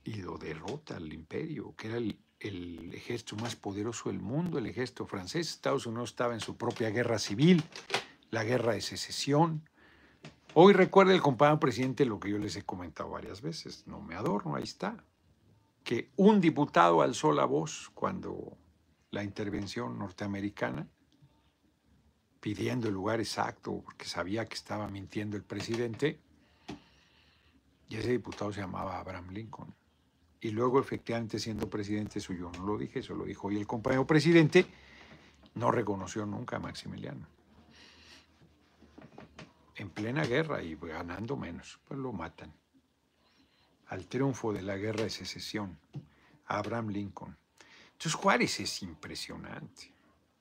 Y lo derrota al imperio, que era el, el ejército más poderoso del mundo, el ejército francés. Estados Unidos estaba en su propia guerra civil, la guerra de secesión. Hoy recuerda el compañero presidente lo que yo les he comentado varias veces, no me adorno, ahí está, que un diputado alzó la voz cuando la intervención norteamericana, pidiendo el lugar exacto, porque sabía que estaba mintiendo el presidente, y ese diputado se llamaba Abraham Lincoln. Y luego, efectivamente, siendo presidente suyo, no lo dije, eso lo dijo hoy el compañero presidente, no reconoció nunca a Maximiliano. En plena guerra y ganando menos, pues lo matan. Al triunfo de la guerra de secesión, Abraham Lincoln. Entonces Juárez es impresionante,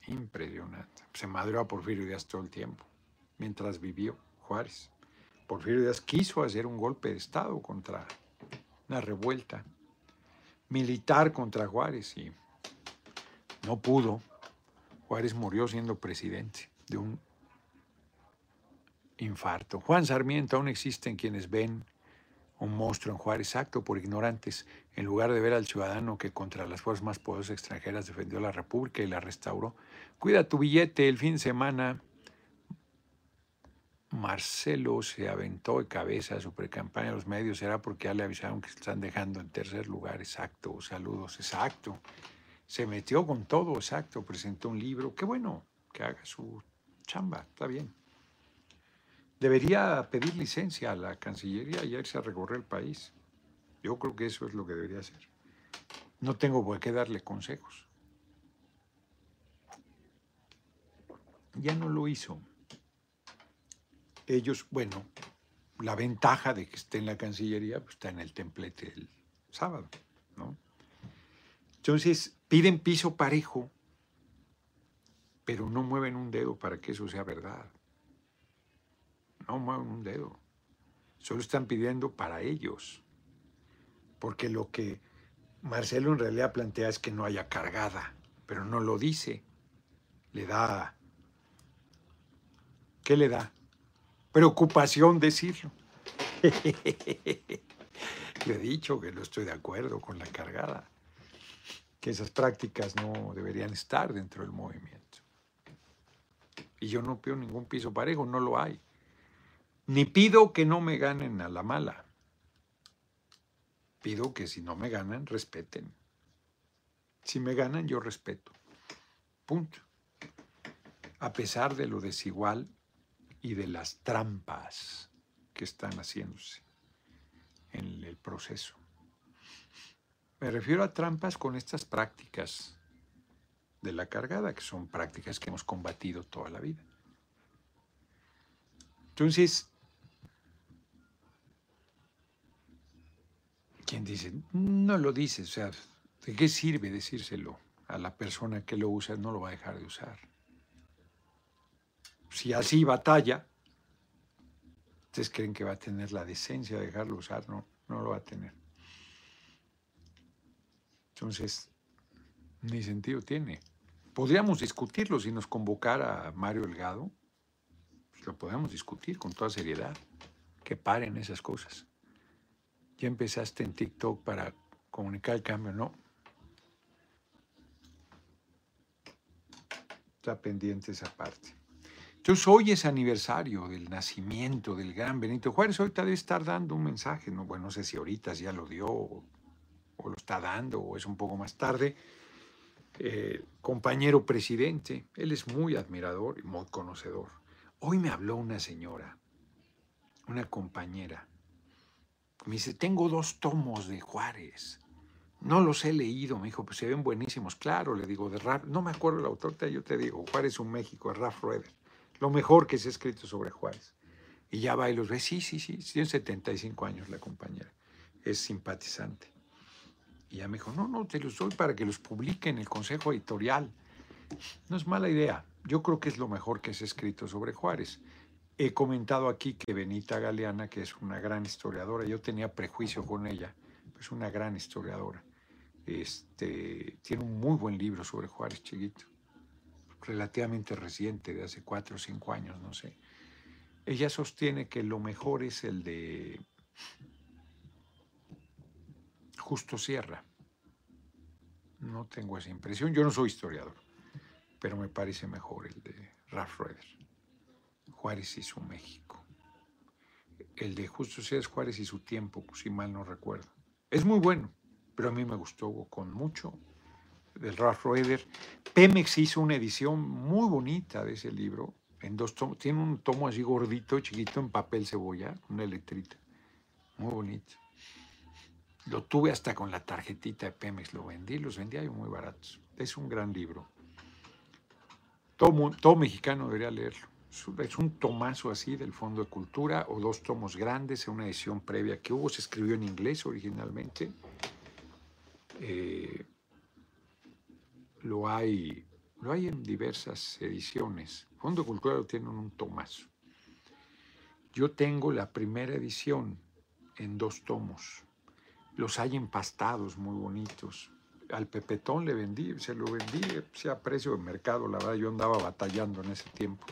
impresionante. Se madrió a Porfirio Díaz todo el tiempo, mientras vivió Juárez. Porfirio Díaz quiso hacer un golpe de Estado contra una revuelta militar contra Juárez y no pudo. Juárez murió siendo presidente de un infarto. Juan Sarmiento aún existen quienes ven un monstruo en Juárez, acto por ignorantes, en lugar de ver al ciudadano que contra las fuerzas más poderosas extranjeras defendió la República y la restauró. Cuida tu billete, el fin de semana Marcelo se aventó de cabeza a su precampaña a los medios, era porque ya le avisaron que se están dejando en tercer lugar, exacto, saludos, exacto. Se metió con todo, exacto, presentó un libro, qué bueno que haga su chamba, está bien. Debería pedir licencia a la Cancillería y irse a recorrer el país. Yo creo que eso es lo que debería hacer. No tengo por qué darle consejos. Ya no lo hizo. Ellos, bueno, la ventaja de que esté en la Cancillería pues, está en el templete el sábado, ¿no? Entonces, piden piso parejo, pero no mueven un dedo para que eso sea verdad no mueven un dedo. Solo están pidiendo para ellos. Porque lo que Marcelo en realidad plantea es que no haya cargada, pero no lo dice. Le da... ¿Qué le da? Preocupación decirlo. Yo he dicho que no estoy de acuerdo con la cargada, que esas prácticas no deberían estar dentro del movimiento. Y yo no pido ningún piso parejo, no lo hay. Ni pido que no me ganen a la mala. Pido que si no me ganan, respeten. Si me ganan, yo respeto. Punto. A pesar de lo desigual y de las trampas que están haciéndose en el proceso. Me refiero a trampas con estas prácticas de la cargada, que son prácticas que hemos combatido toda la vida. Entonces, quien dice, no lo dice, o sea, ¿de qué sirve decírselo a la persona que lo usa? No lo va a dejar de usar. Si así batalla, ¿ustedes creen que va a tener la decencia de dejarlo usar? No, no lo va a tener. Entonces, ni sentido tiene. Podríamos discutirlo si nos convocara Mario Delgado. Pues lo podemos discutir con toda seriedad. Que paren esas cosas ya empezaste en TikTok para comunicar el cambio, ¿no? Está pendiente esa parte. Entonces hoy es aniversario del nacimiento del gran Benito Juárez. Ahorita debe estar dando un mensaje. No, bueno, no sé si ahorita ya lo dio o, lo está dando o es un poco más tarde. Eh, compañero presidente, él es muy admirador y muy conocedor. Hoy me habló una señora, una compañera. Me dice, tengo dos tomos de Juárez. No los he leído, me dijo, pues se ven buenísimos. Claro, le digo, de Raf, no me acuerdo el autor, yo te digo, Juárez un México, es Raf Rueder lo mejor que se ha escrito sobre Juárez. Y ya va y los ve, sí, sí, sí, tiene 75 años la compañera, es simpatizante. Y ya me dijo, no, no, te los doy para que los publique en el Consejo Editorial. No es mala idea, yo creo que es lo mejor que se ha escrito sobre Juárez. He comentado aquí que Benita Galeana, que es una gran historiadora, yo tenía prejuicio con ella, es una gran historiadora. Este, tiene un muy buen libro sobre Juárez Chiquito relativamente reciente, de hace cuatro o cinco años, no sé. Ella sostiene que lo mejor es el de Justo Sierra. No tengo esa impresión, yo no soy historiador, pero me parece mejor el de Ralph Rueder. Juárez y su México. El de Justo Sierra es Juárez y su tiempo, si mal no recuerdo. Es muy bueno, pero a mí me gustó con mucho del Ralph Rueder. Pemex hizo una edición muy bonita de ese libro, en dos tomos. Tiene un tomo así gordito, chiquito, en papel cebolla, una letrita. Muy bonito. Lo tuve hasta con la tarjetita de Pemex, lo vendí, los vendía yo muy baratos. Es un gran libro. Todo, todo mexicano debería leerlo. Es un tomazo así del Fondo de Cultura o dos tomos grandes en una edición previa que hubo. Se escribió en inglés originalmente. Eh, lo hay, lo hay en diversas ediciones. Fondo Cultural tiene un tomazo. Yo tengo la primera edición en dos tomos. Los hay empastados, muy bonitos. Al Pepetón le vendí, se lo vendí, sea precio de mercado, la verdad yo andaba batallando en ese tiempo.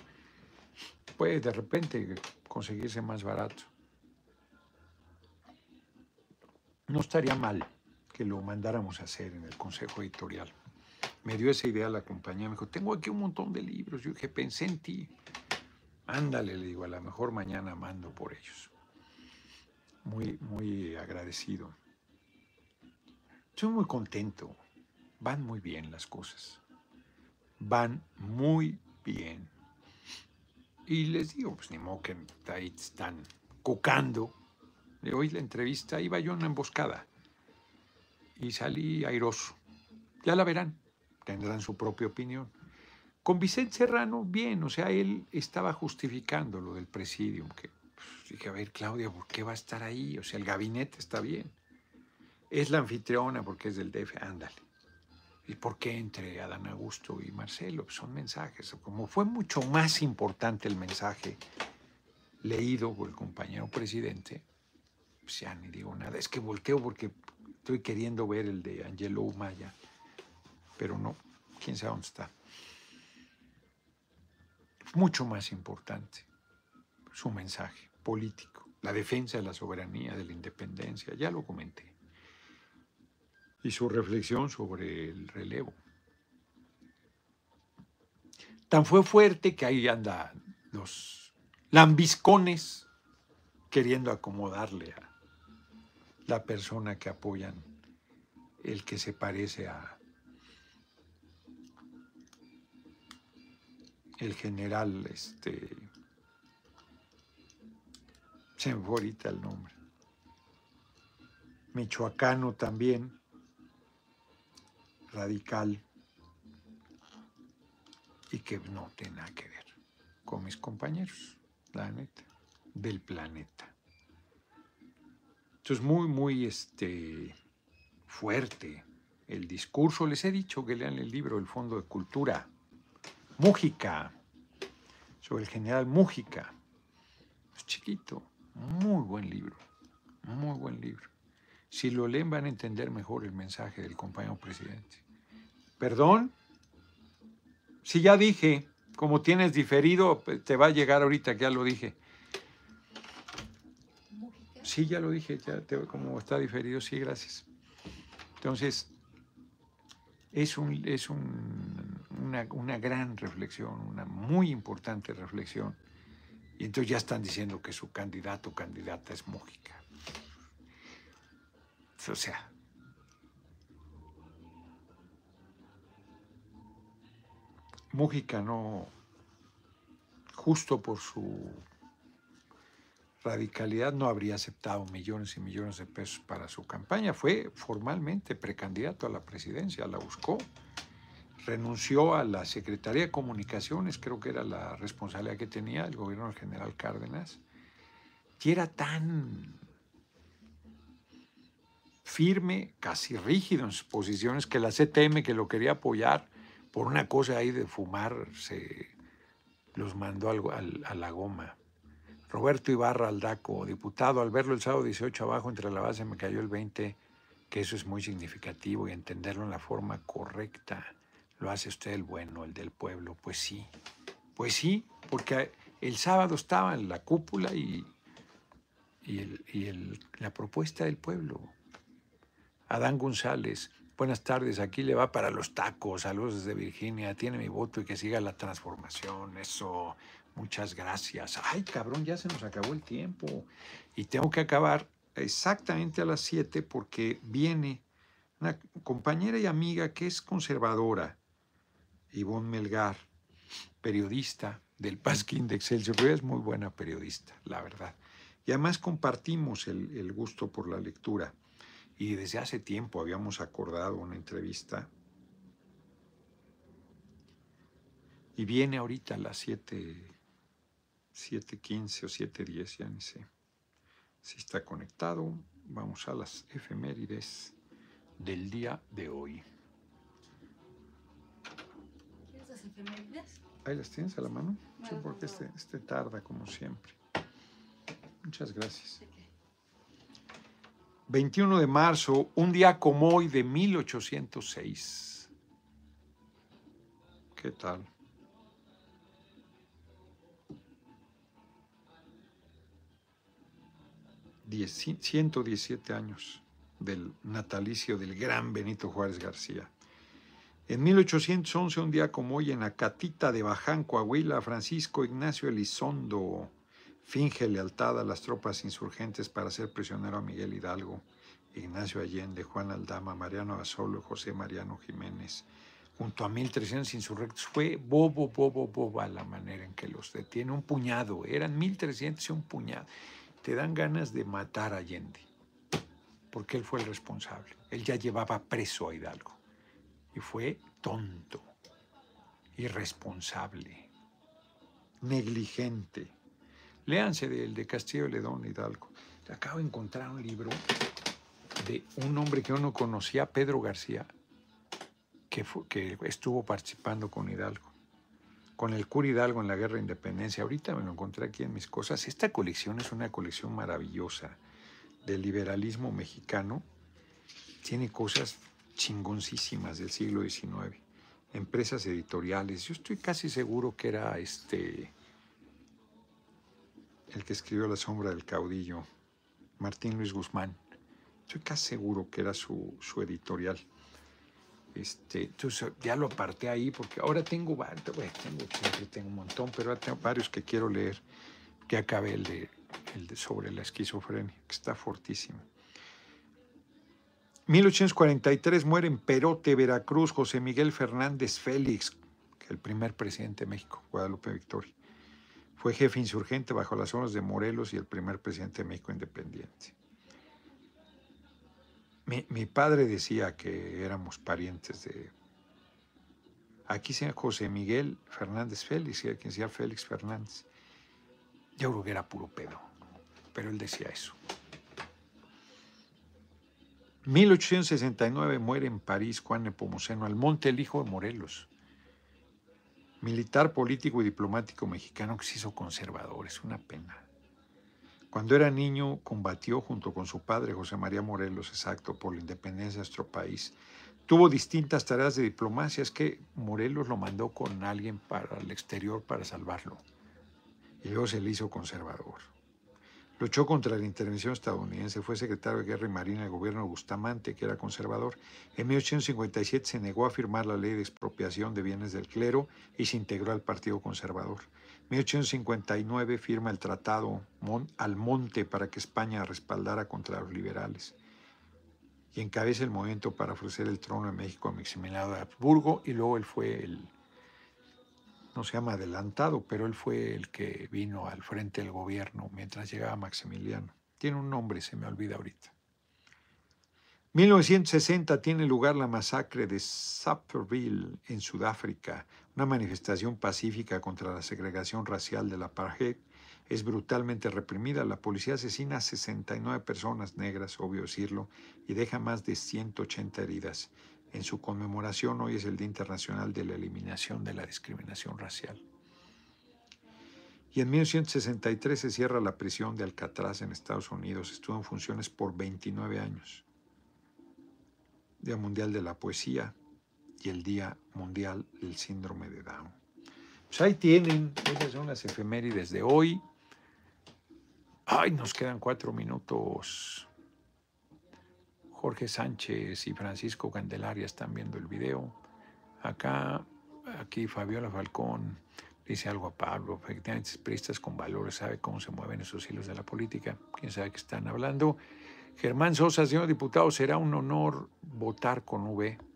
Puede de repente conseguirse más barato. No estaría mal que lo mandáramos a hacer en el Consejo Editorial me dio esa idea la compañía, me dijo, tengo aquí un montón de libros. Yo dije, pensé en ti. Ándale, le digo, a lo mejor mañana mando por ellos. Muy, muy agradecido. Estoy muy contento. Van muy bien las cosas. Van muy bien. Y les digo, pues ni modo que ahí están cocando. Hoy la entrevista iba yo en una emboscada y salí airoso. Ya la verán tendrán su propia opinión. Con Vicente Serrano, bien, o sea, él estaba justificando lo del presidium, que pues, dije, a ver, Claudia, ¿por qué va a estar ahí? O sea, el gabinete está bien. Es la anfitriona porque es del DF, ándale. ¿Y por qué entre Adán Augusto y Marcelo? Pues son mensajes. Como fue mucho más importante el mensaje leído por el compañero presidente, pues ya ni digo nada. Es que volteo porque estoy queriendo ver el de Angelo Umaya pero no, quién sabe dónde está. Mucho más importante su mensaje político, la defensa de la soberanía, de la independencia, ya lo comenté, y su reflexión sobre el relevo. Tan fue fuerte que ahí anda los lambiscones queriendo acomodarle a la persona que apoyan el que se parece a el general, este, se me el nombre, michoacano también, radical, y que no tiene nada que ver con mis compañeros, la neta, del planeta. Entonces, muy, muy este, fuerte el discurso. Les he dicho que lean el libro El Fondo de Cultura Mújica, sobre el general Mújica. Es chiquito, muy buen libro, muy buen libro. Si lo leen van a entender mejor el mensaje del compañero presidente. ¿Perdón? Si ya dije, como tienes diferido, te va a llegar ahorita que ya lo dije. Sí, ya lo dije, ya como está diferido, sí, gracias. Entonces, es un, es un una, gran reflexión, una muy importante reflexión. Y entonces ya están diciendo que su candidato o candidata es Mújica. O sea, Mújica no, justo por su radicalidad, no habría aceptado millones y millones de pesos para su campaña. Fue formalmente precandidato a la presidencia, la buscó. Renunció a la Secretaría de Comunicaciones, creo que era la responsabilidad que tenía el gobierno del general Cárdenas. Y era tan firme, casi rígido en sus posiciones, que la CTM que lo quería apoyar por una cosa ahí de fumar, se los mandó a la goma. Roberto Ibarra Aldaco, diputado, al verlo el sábado 18 abajo entre la base me cayó el 20, que eso es muy significativo y entenderlo en la forma correcta. Lo hace usted el bueno, el del pueblo. Pues sí, pues sí, porque el sábado estaba en la cúpula y, y, la propuesta del pueblo. Adán González, Buenas tardes, aquí le va para los tacos, saludos desde Virginia, tiene mi voto y que siga la transformación, eso, muchas gracias. Ay, cabrón, ya se nos acabó el tiempo y tengo que acabar exactamente a las 7 porque viene una compañera y amiga que es conservadora, Ivonne Melgar, periodista del Pasquín de Excelsior, es muy buena periodista, la verdad. Y además compartimos el, el gusto por la lectura. Y desde hace tiempo habíamos acordado una entrevista. Y viene ahorita a las 7, 7.15 o 7.10, ya ni sé. Si está conectado, vamos a las efemérides del día de hoy. ¿Quieres las efemérides? Ahí las tienes a la mano. Sí, porque este, este tarda como siempre. Muchas gracias. 21 de marzo, un día como hoy de 1806. ¿Qué tal? Diez, 117 años del natalicio del gran Benito Juárez García. En 1811, un día como hoy, en Acatita de Baján, Coahuila, Francisco Ignacio Elizondo finge lealtad a las tropas insurgentes para hacer prisionero a Miguel Hidalgo, Ignacio Allende, Juan Aldama, Mariano Asolo, José Mariano Jiménez, junto a 1.300 insurrectos. Fue bobo, bobo, boba la manera en que los detiene. Un puñado, eran 1.300 y un puñado. Te dan ganas de matar a Allende, porque él fue el responsable. Él ya llevaba preso a Hidalgo y fue tonto, irresponsable, negligente Léanse del de Castillo de Ledón Hidalgo. Acabo de encontrar un libro de un hombre que yo no conocía, Pedro García, que, que estuvo participando con Hidalgo, con el cura Hidalgo en la Guerra de Independencia. Ahorita me lo encontré aquí en mis cosas. Esta colección es una colección maravillosa del liberalismo mexicano. Tiene cosas chingoncísimas del siglo XIX. Empresas editoriales. Yo estoy casi seguro que era este el que escribió La sombra del caudillo, Martín Luis Guzmán. Estoy casi seguro que era su, editorial. Este, entonces ya lo aparté ahí porque ahora tengo, tengo, tengo un montón, pero tengo varios que quiero leer, que acabé el de sobre la esquizofrenia, que está fortísimo. 1843 muere en Perote, Veracruz, José Miguel Fernández Félix, el primer presidente de México, Guadalupe Victoria. Fue jefe insurgente bajo las órdenes de Morelos y el primer presidente de México independiente. Mi, padre decía que éramos parientes de... Aquí se llama José Miguel Fernández Félix, y quien decía Félix Fernández. Yo creo que era puro pedo, pero él decía eso. 1869 muere en París Juan Nepomuceno Almonte, el hijo de Morelos militar, político y diplomático mexicano que se hizo conservador. Es una pena. Cuando era niño combatió junto con su padre José María Morelos, exacto, por la independencia de nuestro país. Tuvo distintas tareas de diplomacia, es que Morelos lo mandó con alguien para el exterior para salvarlo. Y luego se le hizo conservador. Luchó contra la intervención estadounidense, fue secretario de Guerra y Marina del gobierno de Bustamante, que era conservador. En 1857 se negó a firmar la ley de expropiación de bienes del clero y se integró al Partido Conservador. En 1859 firma el Tratado al Monte para que España respaldara contra los liberales y encabeza el movimiento para ofrecer el trono de México a Maximiliano de Habsburgo y luego él fue el no se llama adelantado, pero él fue el que vino al frente del gobierno mientras llegaba Maximiliano. Tiene un nombre, se me olvida ahorita. 1960 tiene lugar la masacre de Sapperville en Sudáfrica, una manifestación pacífica contra la segregación racial de la apartheid. Es brutalmente reprimida. La policía asesina a 69 personas negras, obvio decirlo, y deja más de 180 heridas. En su conmemoración hoy es el Día Internacional de la Eliminación de la Discriminación Racial. Y en 1963 se cierra la prisión de Alcatraz en Estados Unidos. Estuvo en funciones por 29 años. Día Mundial de la Poesía y el Día Mundial del Síndrome de Down. Pues ahí tienen, esas son las efemérides de hoy. Ay, nos quedan cuatro minutos. Jorge Sánchez y Francisco Candelaria están viendo el video. Acá, aquí Fabiola Falcón dice algo a Pablo. Efectivamente, periodistas con valores, sabe cómo se mueven esos hilos de la política. Quién sabe qué están hablando. Germán Sosa, señor diputado, será un honor votar con V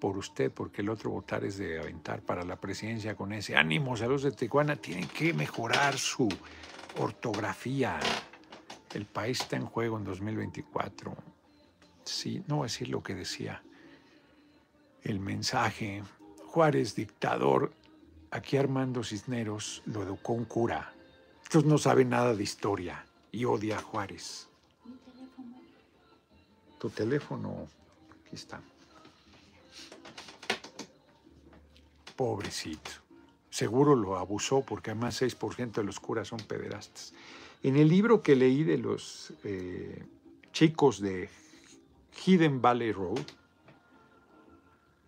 por usted, porque el otro votar es de aventar para la presidencia con ese ánimo. Saludos de Tijuana, tienen que mejorar su ortografía. El país está en juego en 2024 sí, no voy a decir lo que decía el mensaje. Juárez, dictador, aquí Armando Cisneros lo educó un cura. Estos no saben nada de historia y odia a Juárez. Tu teléfono, aquí está. Pobrecito. Seguro lo abusó porque además 6% de los curas son pederastas. En el libro que leí de los eh, chicos de Hidden Valley Road,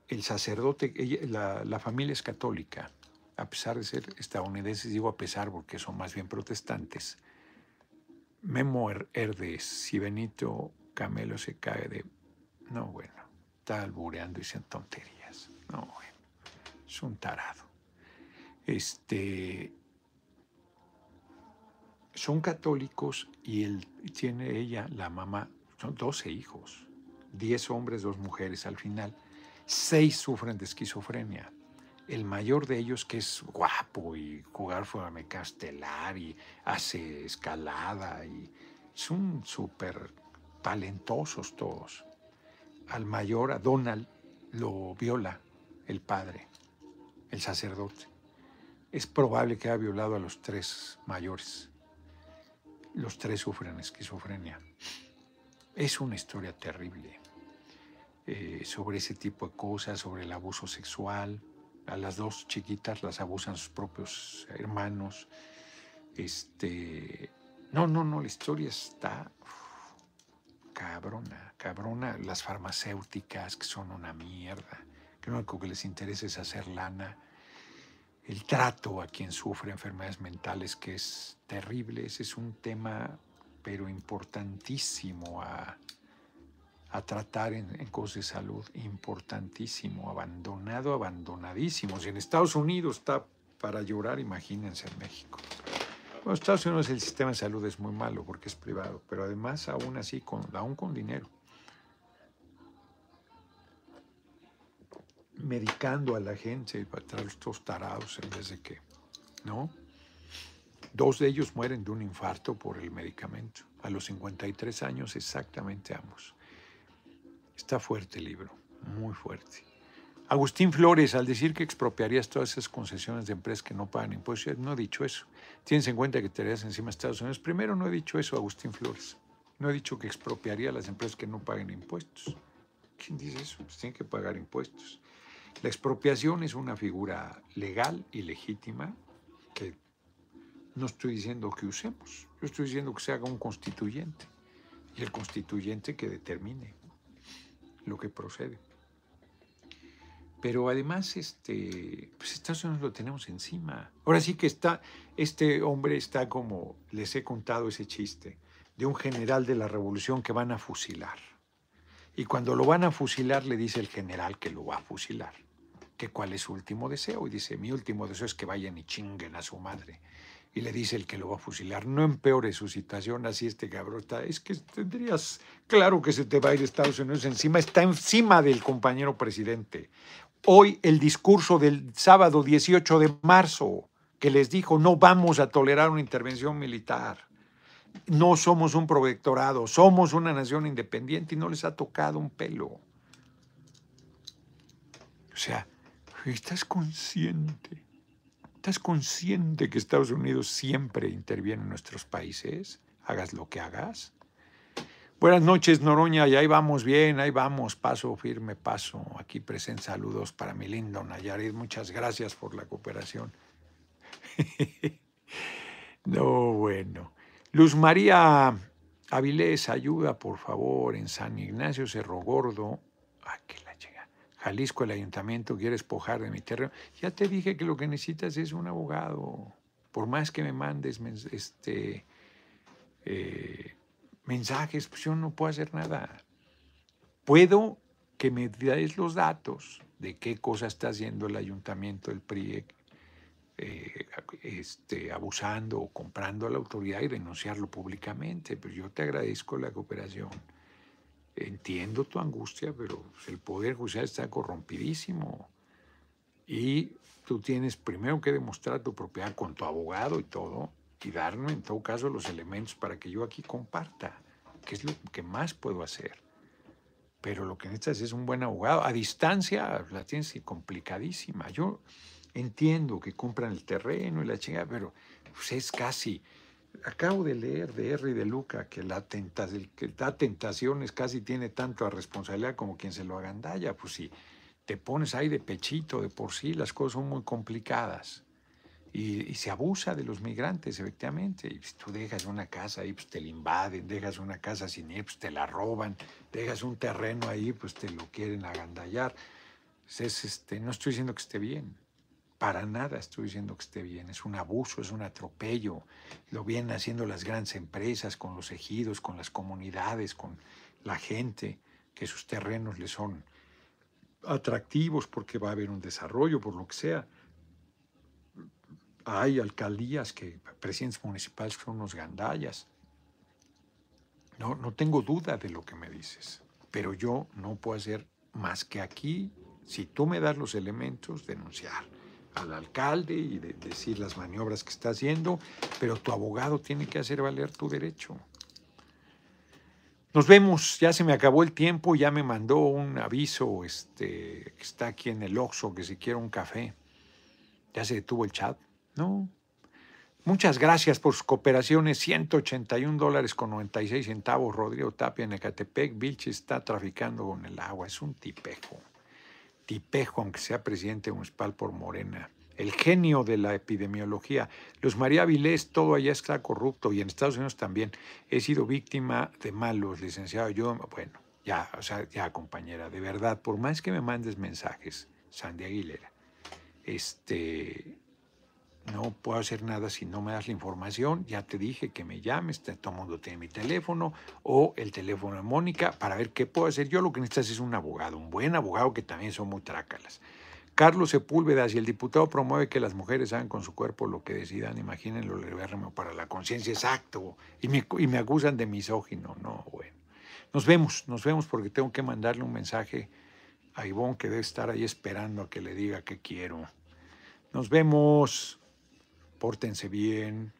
el sacerdote, la, familia es católica, a pesar de ser estadounidenses, digo a pesar porque son más bien protestantes. Memo Herdes y Benito Camelo se cae de... No, bueno, está albureando y dicen tonterías. No, bueno, es un tarado. Este, son católicos y él tiene ella, la mamá, son 12 hijos. 10 hombres, dos mujeres al final. Seis sufren de esquizofrenia. El mayor de ellos, que es guapo y jugar fuera estelar y hace escalada y son súper talentosos todos. Al mayor, a Donald, lo viola el padre, el sacerdote. Es probable que haya violado a los tres mayores. Los tres sufren esquizofrenia. Es una historia terrible. Eh, sobre ese tipo de cosas, sobre el abuso sexual. A las dos chiquitas las abusan sus propios hermanos. Este, no, no, no, la historia está cabrona, cabrona. Las farmacéuticas que son una mierda, que lo único que les interesa es hacer lana. El trato a quien sufre enfermedades mentales, que es terrible, ese es un tema, pero importantísimo a, a tratar en, cosas de salud importantísimo, abandonado, abandonadísimo. Si en Estados Unidos está para llorar, imagínense en México. En Estados Unidos el sistema de salud es muy malo porque es privado, pero además aún así, con, aún con dinero. Medicando a la gente para traer estos tarados en vez de que, ¿no? Dos de ellos mueren de un infarto por el medicamento. A los 53 años exactamente ambos. Está fuerte el libro, muy fuerte. Agustín Flores, al decir que expropiarías todas esas concesiones de empresas que no pagan impuestos, no he dicho eso. Tienes en cuenta que te harías encima de Estados Unidos. Primero, no he dicho eso, Agustín Flores. No he dicho que expropiaría las empresas que no paguen impuestos. ¿Quién dice eso? Pues tienen que pagar impuestos. La expropiación es una figura legal y legítima que no estoy diciendo que usemos. Yo estoy diciendo que se haga un constituyente. Y el constituyente que determine lo que procede. Pero además, este, pues Estados Unidos lo tenemos encima. Ahora sí que está, este hombre está como, les he contado ese chiste, de un general de la revolución que van a fusilar. Y cuando lo van a fusilar, le dice el general que lo va a fusilar. Que cuál es su último deseo. Y dice, mi último deseo es que vayan y chinguen a su madre. Y le dice el que lo va a fusilar, no empeore su situación, así este cabrón está. Es que tendrías, claro que se te va a ir Estados Unidos encima, está encima del compañero presidente. Hoy el discurso del sábado 18 de marzo, que les dijo, no vamos a tolerar una intervención militar. No somos un protectorado, somos una nación independiente y no les ha tocado un pelo. O sea, estás consciente ¿Estás consciente que Estados Unidos siempre interviene en nuestros países? Hagas lo que hagas. Buenas noches, Noroña, y ahí vamos bien, ahí vamos, paso firme, paso. Aquí presente saludos para mi lindo Nayarit. Muchas gracias por la cooperación. no, bueno. Luz María Avilés, ayuda, por favor, en San Ignacio Cerro Gordo. Ah, Jalisco, el ayuntamiento quiere espojar de mi terreno. Ya te dije que lo que necesitas es un abogado. Por más que me mandes este, eh, mensajes, pues yo no puedo hacer nada. Puedo que me des los datos de qué cosa está haciendo el ayuntamiento, el PRI, eh, este, abusando o comprando a la autoridad y denunciarlo públicamente. Pero yo te agradezco la cooperación entiendo tu angustia, pero el Poder Judicial está corrompidísimo. Y tú tienes primero que demostrar tu propiedad con tu abogado y todo, y darme en todo caso los elementos para que yo aquí comparta, que es lo que más puedo hacer. Pero lo que necesitas es un buen abogado. A distancia la tienes complicadísima. Yo entiendo que compran el terreno y la chingada, pero pues, es casi Acabo de leer de R y de Luca que la tentación, que da tentaciones casi tiene tanto a responsabilidad como quien se lo agandalla. Pues si te pones ahí de pechito de por sí, las cosas son muy complicadas. Y, se abusa de los migrantes, efectivamente. Y si tú dejas una casa ahí, pues te la invaden, dejas una casa sin ir, pues te la roban, dejas un terreno ahí, pues te lo quieren agandallar. Es, este, no estoy diciendo que esté bien, para nada estoy diciendo que esté bien, es un abuso, es un atropello. Lo vienen haciendo las grandes empresas con los ejidos, con las comunidades, con la gente, que sus terrenos le son atractivos porque va a haber un desarrollo, por lo que sea. Hay alcaldías que, presidentes municipales son unos gandallas. No, no tengo duda de lo que me dices, pero yo no puedo hacer más que aquí, si tú me das los elementos, denunciar al alcalde y de decir las maniobras que está haciendo, pero tu abogado tiene que hacer valer tu derecho. Nos vemos, ya se me acabó el tiempo, ya me mandó un aviso, este, que está aquí en el Oxxo, que si quiere un café. Ya se detuvo el chat, ¿no? Muchas gracias por sus cooperaciones, 181 dólares con 96 centavos, Rodrigo Tapia en Ecatepec, Vilche está traficando con el agua, es un tipejo tipejo, aunque sea presidente municipal por Morena. El genio de la epidemiología. Luz María Vilés, todo allá está corrupto y en Estados Unidos también. He sido víctima de malos, licenciado. Yo, bueno, ya, o sea, ya, compañera, de verdad, por más que me mandes mensajes, Sandy Aguilera, este, no puedo hacer nada si no me das la información. Ya te dije que me llames, todo el mundo tiene mi teléfono o el teléfono de Mónica para ver qué puedo hacer. Yo lo que necesitas es un abogado, un buen abogado que también son muy trácalas. Carlos Sepúlveda, si el diputado promueve que las mujeres hagan con su cuerpo lo que decidan, imagínenlo, le para la conciencia, exacto, y me, y me acusan de misógino, no, bueno. Nos vemos, nos vemos porque tengo que mandarle un mensaje a Ivonne que debe estar ahí esperando a que le diga que quiero. Nos vemos pórtense bien,